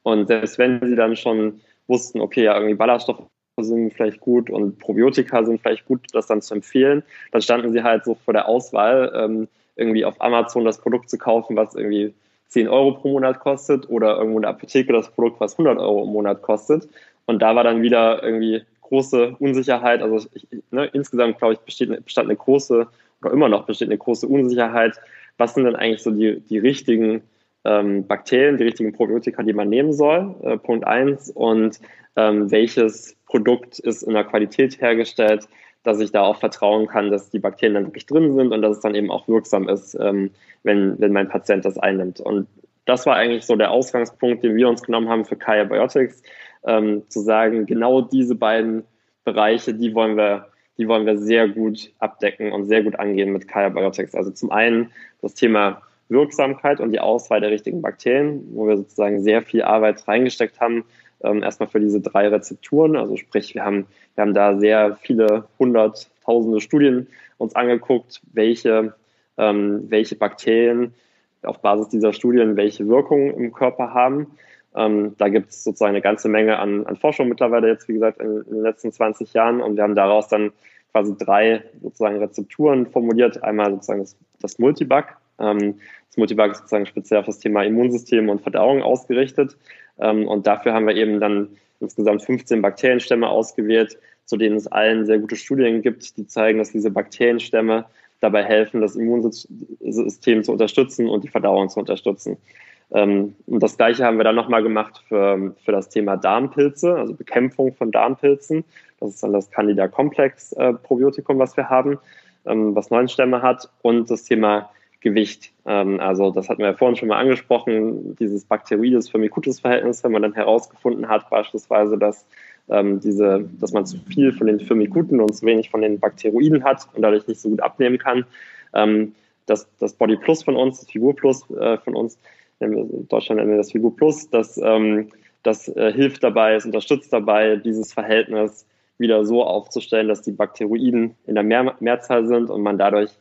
Und selbst wenn sie dann schon wussten, okay, ja, irgendwie Ballaststoffe sind vielleicht gut und Probiotika sind vielleicht gut, das dann zu empfehlen. Dann standen sie halt so vor der Auswahl, ähm, irgendwie auf Amazon das Produkt zu kaufen, was irgendwie 10 Euro pro Monat kostet oder irgendwo in der Apotheke das Produkt, was 100 Euro im Monat kostet. Und da war dann wieder irgendwie große Unsicherheit. Also ich, ne, insgesamt, glaube ich, besteht, bestand eine große oder immer noch besteht eine große Unsicherheit. Was sind denn eigentlich so die, die richtigen ähm, Bakterien, die richtigen Probiotika, die man nehmen soll? Äh, Punkt eins. Und ähm, welches Produkt ist in der Qualität hergestellt, dass ich da auch vertrauen kann, dass die Bakterien dann wirklich drin sind und dass es dann eben auch wirksam ist, ähm, wenn, wenn mein Patient das einnimmt. Und das war eigentlich so der Ausgangspunkt, den wir uns genommen haben für Kaya Biotics, ähm, zu sagen, genau diese beiden Bereiche, die wollen wir, die wollen wir sehr gut abdecken und sehr gut angehen mit Kaya Biotics. Also zum einen das Thema Wirksamkeit und die Auswahl der richtigen Bakterien, wo wir sozusagen sehr viel Arbeit reingesteckt haben, ähm, erstmal für diese drei Rezepturen. Also sprich, wir haben, wir haben da sehr viele hunderttausende Studien uns angeguckt, welche, ähm, welche Bakterien auf Basis dieser Studien welche Wirkung im Körper haben. Ähm, da gibt es sozusagen eine ganze Menge an, an Forschung mittlerweile jetzt, wie gesagt, in, in, den letzten 20 Jahren. Und wir haben daraus dann quasi drei sozusagen Rezepturen formuliert. Einmal sozusagen das, das Multibug. Ähm, das Multibug ist sozusagen speziell auf das Thema Immunsystem und Verdauung ausgerichtet. Ähm, und dafür haben wir eben dann insgesamt 15 Bakterienstämme ausgewählt, zu denen es allen sehr gute Studien gibt, die zeigen, dass diese Bakterienstämme dabei helfen, das Immunsystem zu unterstützen und die Verdauung zu unterstützen. Ähm, und das Gleiche haben wir dann nochmal gemacht für, für das Thema Darmpilze, also Bekämpfung von Darmpilzen. Das ist dann das Candida Complex äh, was wir haben, ähm, was neun Stämme hat. Und das Thema Gewicht. Ähm, also das hatten wir ja vorhin schon mal angesprochen, dieses Bakterides-Firmicutes-Verhältnis, wenn man dann herausgefunden hat, beispielsweise, dass ähm, diese, dass man zu viel von den Firmicuten und zu wenig von den Bakteroiden hat und dadurch nicht so gut abnehmen kann. Ähm, das, das Body Plus von uns, das Figur Plus äh, von uns, in Deutschland nennen wir das Figur Plus, das, ähm, das äh, hilft dabei, es unterstützt dabei, dieses Verhältnis wieder so aufzustellen, dass die Bakteroiden in der Mehr Mehrzahl sind und man dadurch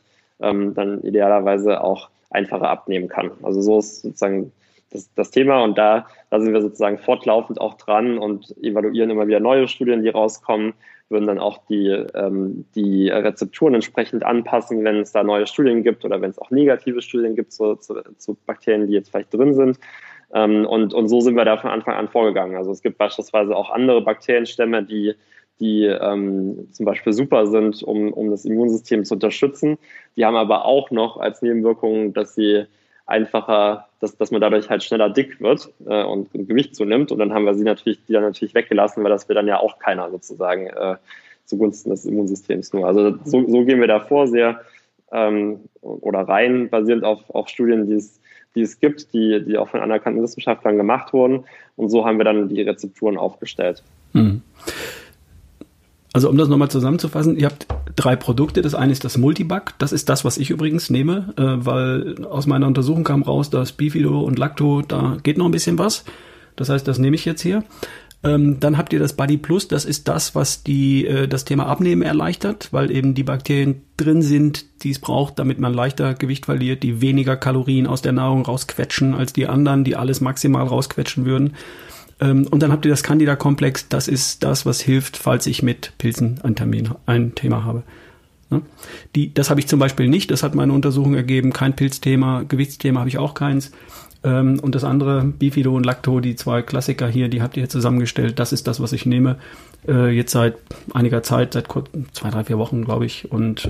ähm, dann idealerweise auch einfacher abnehmen kann. Also so ist sozusagen das, das Thema und da, da sind wir sozusagen fortlaufend auch dran und evaluieren immer wieder neue Studien, die rauskommen, würden dann auch die, ähm, die Rezepturen entsprechend anpassen, wenn es da neue Studien gibt oder wenn es auch negative Studien gibt zu, zu, zu Bakterien, die jetzt vielleicht drin sind. Ähm, und, und so sind wir da von Anfang an vorgegangen. Also es gibt beispielsweise auch andere Bakterienstämme, die die ähm, zum Beispiel super sind, um, um das Immunsystem zu unterstützen. Die haben aber auch noch als Nebenwirkung, dass sie einfacher, dass, dass man dadurch halt schneller dick wird äh, und, und Gewicht zunimmt. Und dann haben wir sie natürlich, die dann natürlich weggelassen, weil das will dann ja auch keiner sozusagen äh, zugunsten des Immunsystems nur. Also so, so gehen wir da vor, sehr ähm, oder rein basierend auf, auf Studien, die es, die es gibt, die, die auch von anerkannten Wissenschaftlern gemacht wurden. Und so haben wir dann die Rezepturen aufgestellt. Mhm. Also um das nochmal zusammenzufassen, ihr habt drei Produkte. Das eine ist das Multibug. Das ist das, was ich übrigens nehme, äh, weil aus meiner Untersuchung kam raus, dass Bifido und Lacto, da geht noch ein bisschen was. Das heißt, das nehme ich jetzt hier. Ähm, dann habt ihr das Body Plus, das ist das, was die, äh, das Thema Abnehmen erleichtert, weil eben die Bakterien drin sind, die es braucht, damit man leichter Gewicht verliert, die weniger Kalorien aus der Nahrung rausquetschen als die anderen, die alles maximal rausquetschen würden. Ähm, und dann habt ihr das Candida-Komplex, das ist das, was hilft, falls ich mit Pilzen ein, Termin, ein Thema habe. Ne? Die, das habe ich zum Beispiel nicht, das hat meine Untersuchung ergeben, kein Pilzthema, Gewichtsthema habe ich auch keins. Ähm, und das andere, Bifido und Lacto, die zwei Klassiker hier, die habt ihr zusammengestellt. Das ist das, was ich nehme. Äh, jetzt seit einiger Zeit, seit zwei, drei, vier Wochen, glaube ich. Und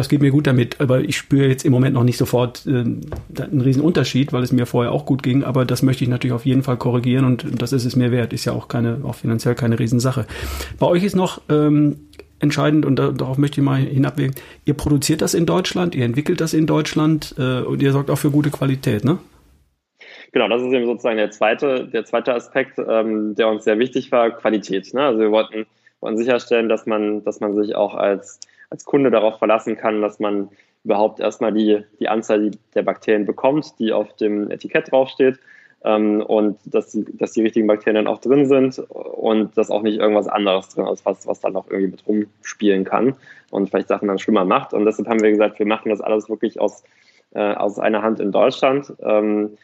es geht mir gut damit. Aber ich spüre jetzt im Moment noch nicht sofort äh, einen riesen Unterschied, weil es mir vorher auch gut ging. Aber das möchte ich natürlich auf jeden Fall korrigieren und das ist es mir wert. Ist ja auch keine, auch finanziell keine Riesensache. Bei euch ist noch ähm, entscheidend und darauf möchte ich mal hinabwägen. Ihr produziert das in Deutschland, ihr entwickelt das in Deutschland äh, und ihr sorgt auch für gute Qualität, ne? Genau, das ist eben sozusagen der zweite, der zweite Aspekt, ähm, der uns sehr wichtig war, Qualität. Ne? Also wir wollten, wollten sicherstellen, dass man, dass man sich auch als, als Kunde darauf verlassen kann, dass man überhaupt erstmal die, die Anzahl der Bakterien bekommt, die auf dem Etikett draufsteht ähm, und dass die, dass die richtigen Bakterien dann auch drin sind und dass auch nicht irgendwas anderes drin ist, was, was dann noch irgendwie mit rumspielen kann und vielleicht Sachen dann schlimmer macht. Und deshalb haben wir gesagt, wir machen das alles wirklich aus, äh, aus einer Hand in Deutschland. Ähm,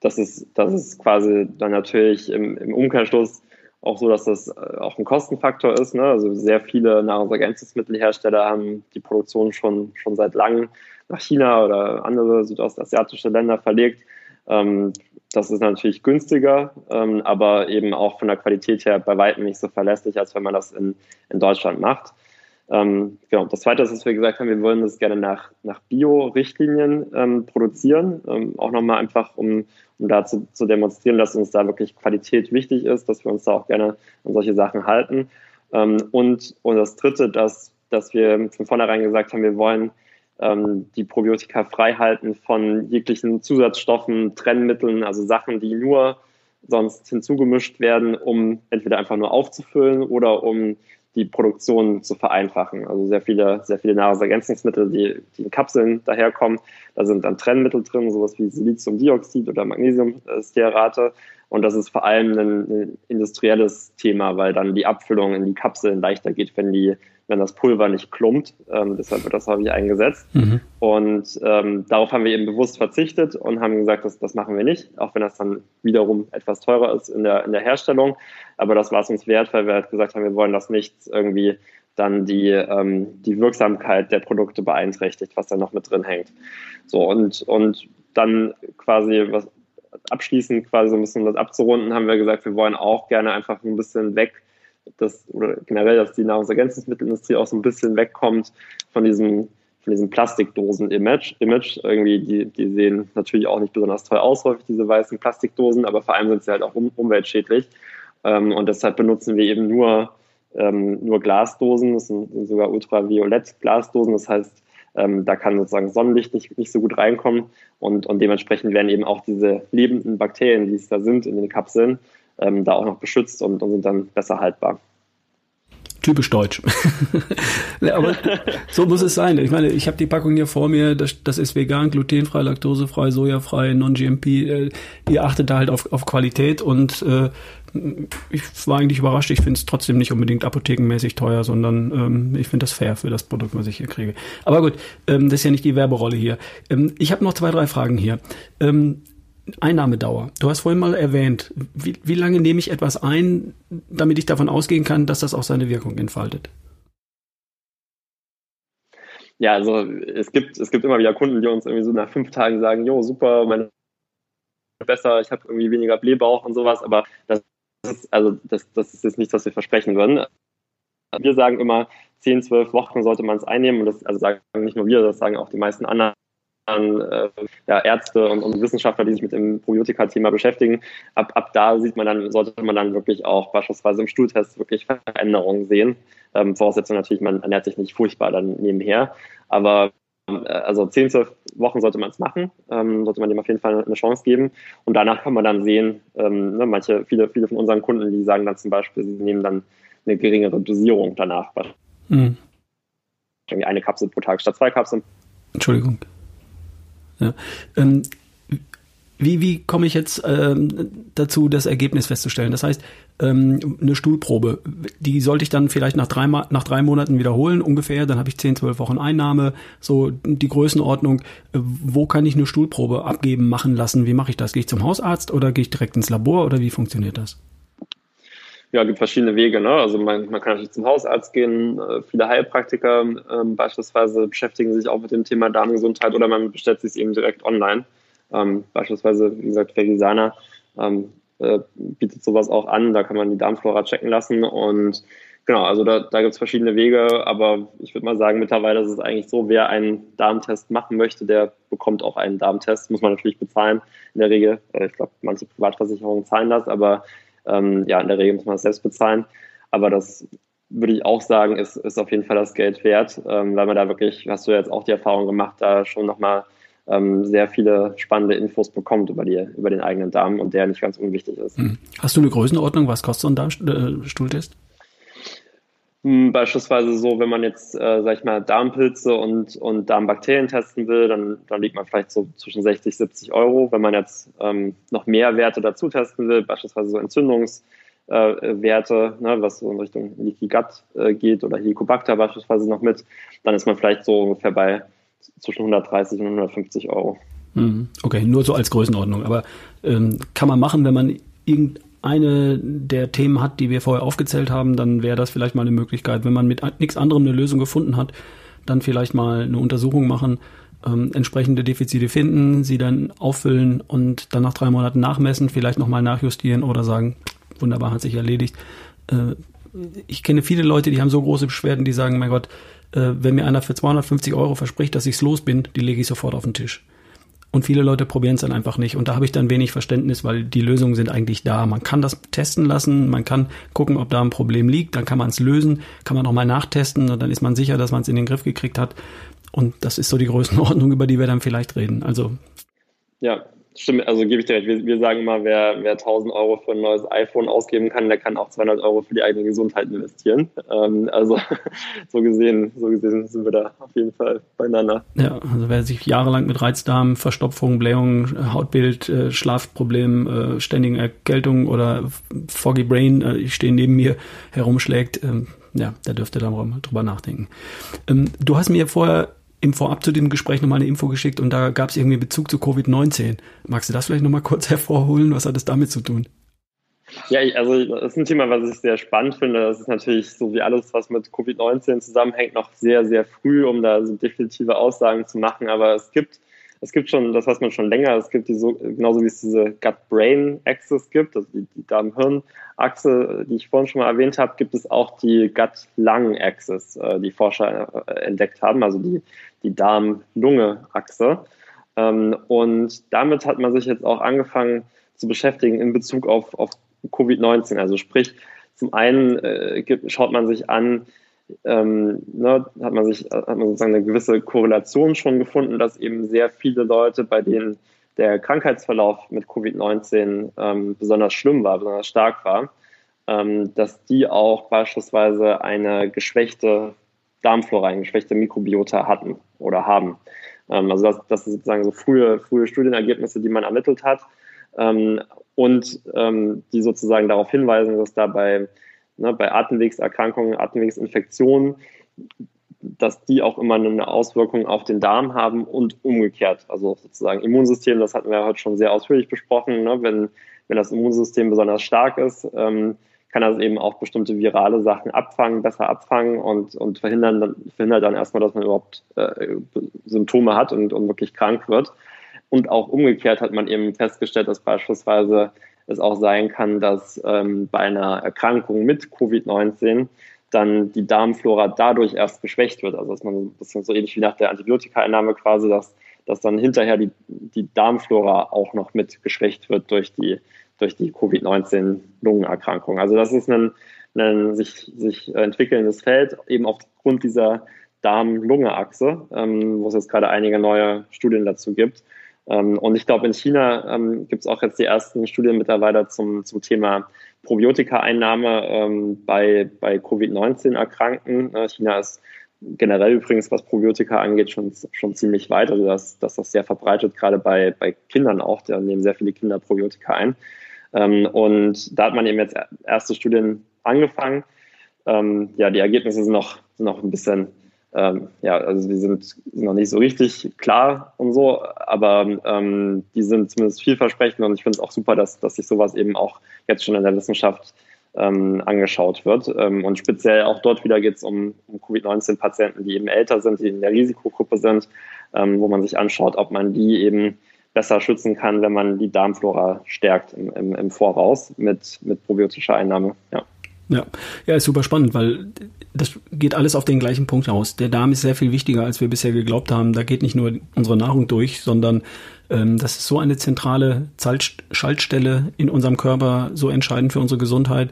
das ist, das ist quasi dann natürlich im, im Umkehrschluss auch so, dass das äh, auch ein Kostenfaktor ist. Ne? Also sehr viele Nahrungsergänzungsmittelhersteller haben die Produktion schon, schon seit langem nach China oder andere südostasiatische Länder verlegt. Ähm, das ist natürlich günstiger, ähm, aber eben auch von der Qualität her bei weitem nicht so verlässlich, als wenn man das in, in Deutschland macht. Ähm, genau. Das Zweite ist, dass wir gesagt haben, wir wollen das gerne nach, nach Bio-Richtlinien ähm, produzieren. Ähm, auch nochmal einfach, um, um da zu, zu, demonstrieren, dass uns da wirklich Qualität wichtig ist, dass wir uns da auch gerne an solche Sachen halten. Ähm, und, und das Dritte, dass, dass wir von vornherein gesagt haben, wir wollen ähm, die Probiotika frei halten von jeglichen Zusatzstoffen, Trennmitteln, also Sachen, die nur sonst hinzugemischt werden, um entweder einfach nur aufzufüllen oder um die Produktion zu vereinfachen. Also sehr viele, sehr viele Nahrungsergänzungsmittel, die, die in Kapseln daherkommen. Da sind dann Trennmittel drin, sowas wie Siliziumdioxid oder Magnesiumstearate. Und das ist vor allem ein, ein, industrielles Thema, weil dann die Abfüllung in die Kapseln leichter geht, wenn die wenn das Pulver nicht klumpt. Ähm, deshalb wird das häufig eingesetzt. Mhm. Und ähm, darauf haben wir eben bewusst verzichtet und haben gesagt, das, das machen wir nicht, auch wenn das dann wiederum etwas teurer ist in der, in der Herstellung. Aber das war es uns wert, weil wir halt gesagt haben, wir wollen das nicht irgendwie dann die, ähm, die Wirksamkeit der Produkte beeinträchtigt, was da noch mit drin hängt. So, und, und dann quasi was abschließend quasi so ein bisschen das abzurunden, haben wir gesagt, wir wollen auch gerne einfach ein bisschen weg dass, oder generell, dass die Nahrungsergänzungsmittelindustrie auch so ein bisschen wegkommt von diesem, von diesem Plastikdosen-Image. Image. Irgendwie, die, die sehen natürlich auch nicht besonders toll aus, häufig diese weißen Plastikdosen, aber vor allem sind sie halt auch um, umweltschädlich. Ähm, und deshalb benutzen wir eben nur, ähm, nur Glasdosen, das sind, sind sogar ultraviolett Glasdosen, das heißt, ähm, da kann sozusagen Sonnenlicht nicht, nicht so gut reinkommen und, und dementsprechend werden eben auch diese lebenden Bakterien, die es da sind in den Kapseln, ähm, da auch noch beschützt und, und sind dann besser haltbar typisch deutsch. Aber so muss es sein. Ich meine, ich habe die Packung hier vor mir, das, das ist vegan, glutenfrei, laktosefrei, sojafrei, non-GMP. Äh, ihr achtet da halt auf, auf Qualität und äh, ich war eigentlich überrascht. Ich finde es trotzdem nicht unbedingt apothekenmäßig teuer, sondern ähm, ich finde das fair für das Produkt, was ich hier kriege. Aber gut, ähm, das ist ja nicht die Werberolle hier. Ähm, ich habe noch zwei, drei Fragen hier. Ähm, Einnahmedauer. Du hast vorhin mal erwähnt, wie, wie lange nehme ich etwas ein, damit ich davon ausgehen kann, dass das auch seine Wirkung entfaltet? Ja, also es gibt, es gibt immer wieder Kunden, die uns irgendwie so nach fünf Tagen sagen, jo, super, meine besser, ich habe irgendwie weniger Blähbauch und sowas, aber das ist, also das, das ist jetzt nichts, was wir versprechen würden. Wir sagen immer, zehn, zwölf Wochen sollte man es einnehmen und das also sagen nicht nur wir, das sagen auch die meisten anderen an äh, ja, Ärzte und, und, Wissenschaftler, die sich mit dem Probiotika-Thema beschäftigen. Ab, ab da sieht man dann, sollte man dann wirklich auch beispielsweise im Stuhltest wirklich Veränderungen sehen. Ähm, Voraussetzung natürlich, man ernährt sich nicht furchtbar dann nebenher. Aber äh, also 10, 12 Wochen sollte man es machen, ähm, sollte man dem auf jeden Fall eine Chance geben. Und danach kann man dann sehen, ähm, ne, manche, viele, viele von unseren Kunden, die sagen dann zum Beispiel, sie nehmen dann eine geringere Dosierung danach. Mhm. Eine Kapsel pro Tag statt zwei Kapseln. Entschuldigung. Ja. Ähm, wie, wie komme ich jetzt ähm, dazu, das Ergebnis festzustellen? Das heißt, ähm, eine Stuhlprobe, die sollte ich dann vielleicht nach drei, nach drei Monaten wiederholen ungefähr, dann habe ich 10, 12 Wochen Einnahme, so die Größenordnung. Äh, wo kann ich eine Stuhlprobe abgeben, machen lassen? Wie mache ich das? Gehe ich zum Hausarzt oder gehe ich direkt ins Labor oder wie funktioniert das? Ja, gibt verschiedene Wege. Ne? Also man, man kann natürlich zum Hausarzt gehen. Äh, viele Heilpraktiker ähm, beispielsweise beschäftigen sich auch mit dem Thema Darmgesundheit oder man bestellt sich eben direkt online. Ähm, beispielsweise, wie gesagt, Vegisana ähm, äh, bietet sowas auch an. Da kann man die Darmflora checken lassen. Und genau, also da, da gibt es verschiedene Wege. Aber ich würde mal sagen, mittlerweile ist es eigentlich so, wer einen Darmtest machen möchte, der bekommt auch einen Darmtest. Muss man natürlich bezahlen in der Regel. Äh, ich glaube, manche Privatversicherungen zahlen das, aber ähm, ja, in der Regel muss man es selbst bezahlen. Aber das würde ich auch sagen, ist, ist auf jeden Fall das Geld wert, ähm, weil man da wirklich, hast du jetzt auch die Erfahrung gemacht, da schon nochmal ähm, sehr viele spannende Infos bekommt über, die, über den eigenen Darm und der nicht ganz unwichtig ist. Hm. Hast du eine Größenordnung, was kostet so ein Darmstuhltest? Hm, beispielsweise so, wenn man jetzt, äh, sag ich mal, Darmpilze und, und Darmbakterien testen will, dann, dann liegt man vielleicht so zwischen 60, 70 Euro. Wenn man jetzt ähm, noch mehr Werte dazu testen will, beispielsweise so Entzündungswerte, äh, ne, was so in Richtung Leaky Gut äh, geht oder Helicobacter beispielsweise noch mit, dann ist man vielleicht so ungefähr bei zwischen 130 und 150 Euro. Mhm. Okay, nur so als Größenordnung. Aber ähm, kann man machen, wenn man irgendeine der Themen hat, die wir vorher aufgezählt haben, dann wäre das vielleicht mal eine Möglichkeit. Wenn man mit nichts anderem eine Lösung gefunden hat, dann vielleicht mal eine Untersuchung machen, ähm, entsprechende Defizite finden, sie dann auffüllen und dann nach drei Monaten nachmessen, vielleicht nochmal nachjustieren oder sagen, wunderbar, hat sich erledigt. Äh, ich kenne viele Leute, die haben so große Beschwerden, die sagen, mein Gott, äh, wenn mir einer für 250 Euro verspricht, dass ich's los bin, die lege ich sofort auf den Tisch. Und viele Leute probieren es dann einfach nicht. Und da habe ich dann wenig Verständnis, weil die Lösungen sind eigentlich da. Man kann das testen lassen, man kann gucken, ob da ein Problem liegt, dann kann man es lösen, kann man nochmal nachtesten und dann ist man sicher, dass man es in den Griff gekriegt hat. Und das ist so die Größenordnung, über die wir dann vielleicht reden. Also. Ja, Stimmt, also gebe ich dir recht. Wir, wir sagen immer, wer, wer 1000 Euro für ein neues iPhone ausgeben kann, der kann auch 200 Euro für die eigene Gesundheit investieren. Ähm, also so gesehen, so gesehen sind wir da auf jeden Fall beieinander. Ja, also wer sich jahrelang mit Reizdarm, Verstopfung, Blähung, Hautbild, äh, Schlafproblem, äh, ständigen Erkältung oder Foggy Brain, äh, ich stehe neben mir, herumschlägt, ähm, ja, da dürfte da mal drüber nachdenken. Ähm, du hast mir vorher im Vorab zu dem Gespräch nochmal eine Info geschickt und da gab es irgendwie Bezug zu Covid-19. Magst du das vielleicht nochmal kurz hervorholen? Was hat es damit zu tun? Ja, also das ist ein Thema, was ich sehr spannend finde. Das ist natürlich so wie alles, was mit Covid-19 zusammenhängt, noch sehr, sehr früh, um da so definitive Aussagen zu machen. Aber es gibt es gibt schon, das weiß man schon länger, es gibt die so, genauso wie es diese Gut-Brain-Axis gibt, also die, die Darm-Hirn-Achse, die ich vorhin schon mal erwähnt habe, gibt es auch die Gut-Lung-Axis, äh, die Forscher äh, entdeckt haben, also die, die Darm-Lunge-Achse. Ähm, und damit hat man sich jetzt auch angefangen zu beschäftigen in Bezug auf, auf Covid-19. Also sprich, zum einen äh, schaut man sich an, ähm, ne, hat man sich hat man sozusagen eine gewisse Korrelation schon gefunden, dass eben sehr viele Leute, bei denen der Krankheitsverlauf mit Covid-19 ähm, besonders schlimm war, besonders stark war, ähm, dass die auch beispielsweise eine geschwächte Darmflora, eine geschwächte Mikrobiota hatten oder haben. Ähm, also das, das sind sozusagen so frühe, frühe Studienergebnisse, die man ermittelt hat ähm, und ähm, die sozusagen darauf hinweisen, dass dabei ne, bei Atemwegserkrankungen, Atemwegsinfektionen, dass die auch immer eine Auswirkung auf den Darm haben und umgekehrt. Also sozusagen Immunsystem, das hatten wir heute schon sehr ausführlich besprochen. Ne? Wenn, wenn das Immunsystem besonders stark ist, ähm, kann das eben auch bestimmte virale Sachen abfangen, besser abfangen und, und verhindern, verhindert dann erstmal, dass man überhaupt äh, Symptome hat und, und wirklich krank wird. Und auch umgekehrt hat man eben festgestellt, dass beispielsweise es auch sein kann, dass ähm, bei einer Erkrankung mit Covid-19 dann die Darmflora dadurch erst geschwächt wird. Also dass man ein bisschen so ähnlich wie nach der Antibiotikaeinnahme quasi, dass, dass dann hinterher die, die Darmflora auch noch mit geschwächt wird durch die, durch die Covid-19-Lungenerkrankung. Also das ist ein, ein sich, sich entwickelndes Feld, eben aufgrund dieser Darm-Lunge-Achse, ähm, wo es jetzt gerade einige neue Studien dazu gibt. Ähm, und ich glaube, in China ähm, gibt es auch jetzt die ersten Studien mittlerweile zum, zum Thema Probiotika-Einnahme ähm, bei, bei Covid-19-Erkrankten. Äh, China ist generell übrigens, was Probiotika angeht, schon, schon ziemlich weit. Also dass, dass das sehr verbreitet, gerade bei, bei Kindern auch. Da nehmen sehr viele Kinder Probiotika ein. Ähm, und da hat man eben jetzt erste Studien angefangen. Ähm, ja, die Ergebnisse sind noch, sind noch ein bisschen, ähm, ja, also die sind, noch nicht so richtig klar und so, aber die sind zumindest vielversprechend und ich finde es auch super, dass, dass sich sowas eben auch jetzt schon in der Wissenschaft ähm, angeschaut wird. Ähm, und speziell auch dort wieder geht es um, um Covid-19-Patienten, die eben älter sind, die in der Risikogruppe sind, ähm, wo man sich anschaut, ob man die eben besser schützen kann, wenn man die Darmflora stärkt im, im, im Voraus mit, mit probiotischer Einnahme. Ja. Ja, ja, ist super spannend, weil das geht alles auf den gleichen Punkt aus. Der Darm ist sehr viel wichtiger, als wir bisher geglaubt haben. Da geht nicht nur unsere Nahrung durch, sondern ähm, das ist so eine zentrale Schaltstelle in unserem Körper, so entscheidend für unsere Gesundheit,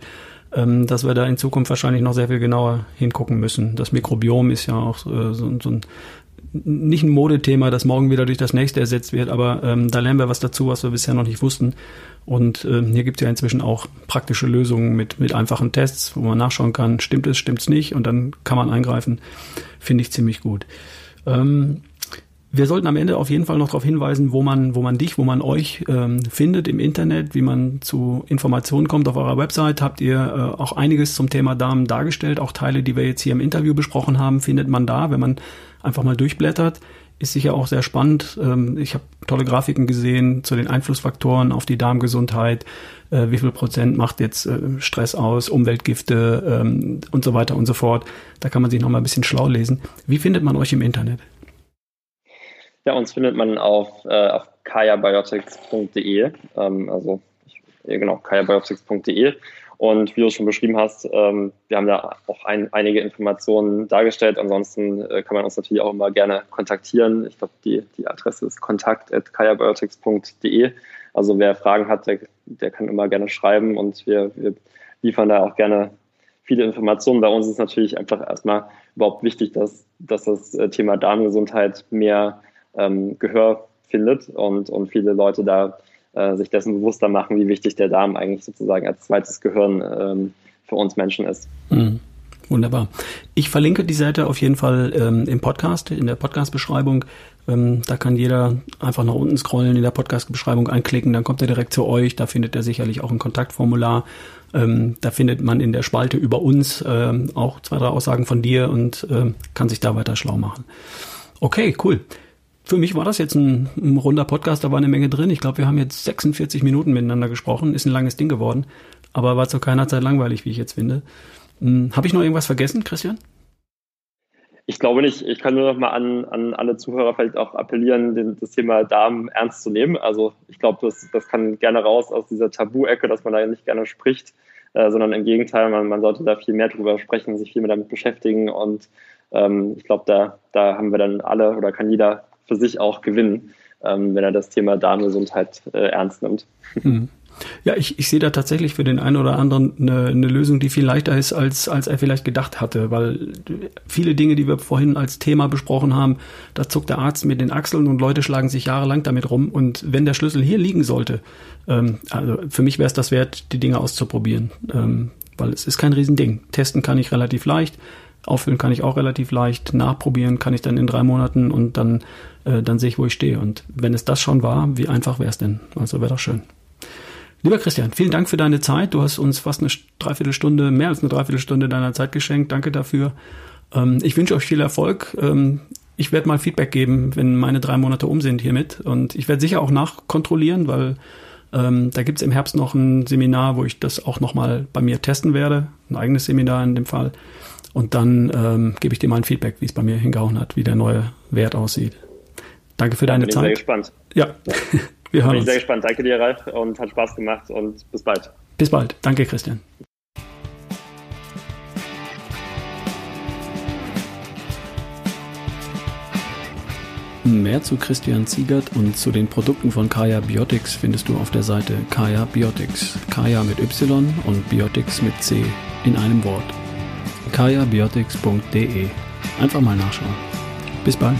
ähm, dass wir da in Zukunft wahrscheinlich noch sehr viel genauer hingucken müssen. Das Mikrobiom ist ja auch äh, so, so ein nicht ein Modethema, das morgen wieder durch das nächste ersetzt wird, aber ähm, da lernen wir was dazu, was wir bisher noch nicht wussten. Und ähm, hier gibt es ja inzwischen auch praktische Lösungen mit, mit einfachen Tests, wo man nachschauen kann, stimmt es, stimmt es nicht, und dann kann man eingreifen. Finde ich ziemlich gut. Ähm, wir sollten am Ende auf jeden Fall noch darauf hinweisen, wo man, wo man dich, wo man euch ähm, findet im Internet, wie man zu Informationen kommt. Auf eurer Website habt ihr äh, auch einiges zum Thema Damen dargestellt. Auch Teile, die wir jetzt hier im Interview besprochen haben, findet man da, wenn man einfach mal durchblättert. Ist sicher auch sehr spannend. Ähm, ich habe tolle Grafiken gesehen zu den Einflussfaktoren auf die Darmgesundheit. Äh, wie viel Prozent macht jetzt äh, Stress aus, Umweltgifte ähm, und so weiter und so fort. Da kann man sich noch mal ein bisschen schlau lesen. Wie findet man euch im Internet? Ja, uns findet man auf, äh, auf kayabiotics.de, ähm, also ich, genau, kayabiotics.de. Und wie du schon beschrieben hast, ähm, wir haben da auch ein, einige Informationen dargestellt. Ansonsten äh, kann man uns natürlich auch immer gerne kontaktieren. Ich glaube, die, die Adresse ist kontakt.kayabiotics.de. Also wer Fragen hat, der, der kann immer gerne schreiben und wir, wir liefern da auch gerne viele Informationen. Bei uns ist natürlich einfach erstmal überhaupt wichtig, dass, dass das äh, Thema Darmgesundheit mehr ähm, Gehör findet und, und viele Leute da äh, sich dessen bewusster machen, wie wichtig der Darm eigentlich sozusagen als zweites Gehirn ähm, für uns Menschen ist. Mhm. Wunderbar. Ich verlinke die Seite auf jeden Fall ähm, im Podcast, in der Podcast-Beschreibung. Ähm, da kann jeder einfach nach unten scrollen, in der Podcast-Beschreibung anklicken, dann kommt er direkt zu euch. Da findet er sicherlich auch ein Kontaktformular. Ähm, da findet man in der Spalte über uns ähm, auch zwei, drei Aussagen von dir und ähm, kann sich da weiter schlau machen. Okay, cool. Für mich war das jetzt ein, ein runder Podcast, da war eine Menge drin. Ich glaube, wir haben jetzt 46 Minuten miteinander gesprochen. Ist ein langes Ding geworden, aber war zu keiner Zeit langweilig, wie ich jetzt finde. Hm, Habe ich noch irgendwas vergessen, Christian? Ich glaube nicht. Ich kann nur noch mal an, an alle Zuhörer vielleicht auch appellieren, den, das Thema Darm ernst zu nehmen. Also ich glaube, das, das kann gerne raus aus dieser Tabu-Ecke, dass man da nicht gerne spricht, äh, sondern im Gegenteil, man, man sollte da viel mehr drüber sprechen, sich viel mehr damit beschäftigen. Und ähm, ich glaube, da, da haben wir dann alle oder kann jeder für sich auch gewinnen, ähm, wenn er das Thema Darmgesundheit äh, ernst nimmt. Mhm. Ja, ich, ich sehe da tatsächlich für den einen oder anderen eine, eine Lösung, die viel leichter ist, als, als er vielleicht gedacht hatte, weil viele Dinge, die wir vorhin als Thema besprochen haben, da zuckt der Arzt mit den Achseln und Leute schlagen sich jahrelang damit rum. Und wenn der Schlüssel hier liegen sollte, ähm, also für mich wäre es das wert, die Dinge auszuprobieren, ähm, weil es ist kein Riesending. Testen kann ich relativ leicht. Auffüllen kann ich auch relativ leicht, nachprobieren kann ich dann in drei Monaten und dann, äh, dann sehe ich, wo ich stehe. Und wenn es das schon war, wie einfach wäre es denn? Also wäre doch schön. Lieber Christian, vielen Dank für deine Zeit. Du hast uns fast eine Dreiviertelstunde, mehr als eine Dreiviertelstunde deiner Zeit geschenkt. Danke dafür. Ähm, ich wünsche euch viel Erfolg. Ähm, ich werde mal Feedback geben, wenn meine drei Monate um sind hiermit. Und ich werde sicher auch nachkontrollieren, weil ähm, da gibt's im Herbst noch ein Seminar, wo ich das auch nochmal bei mir testen werde. Ein eigenes Seminar in dem Fall. Und dann ähm, gebe ich dir mal ein Feedback, wie es bei mir hingehauen hat, wie der neue Wert aussieht. Danke für deine bin Zeit. Ich bin sehr gespannt. Ja, wir hören bin uns. Ich bin sehr gespannt. Danke dir, Ralf, und hat Spaß gemacht und bis bald. Bis bald. Danke, Christian. Mehr zu Christian Ziegert und zu den Produkten von Kaya Biotics findest du auf der Seite Kaya Biotics. Kaya mit Y und Biotics mit C in einem Wort kayabiotics.de. Einfach mal nachschauen. Bis bald.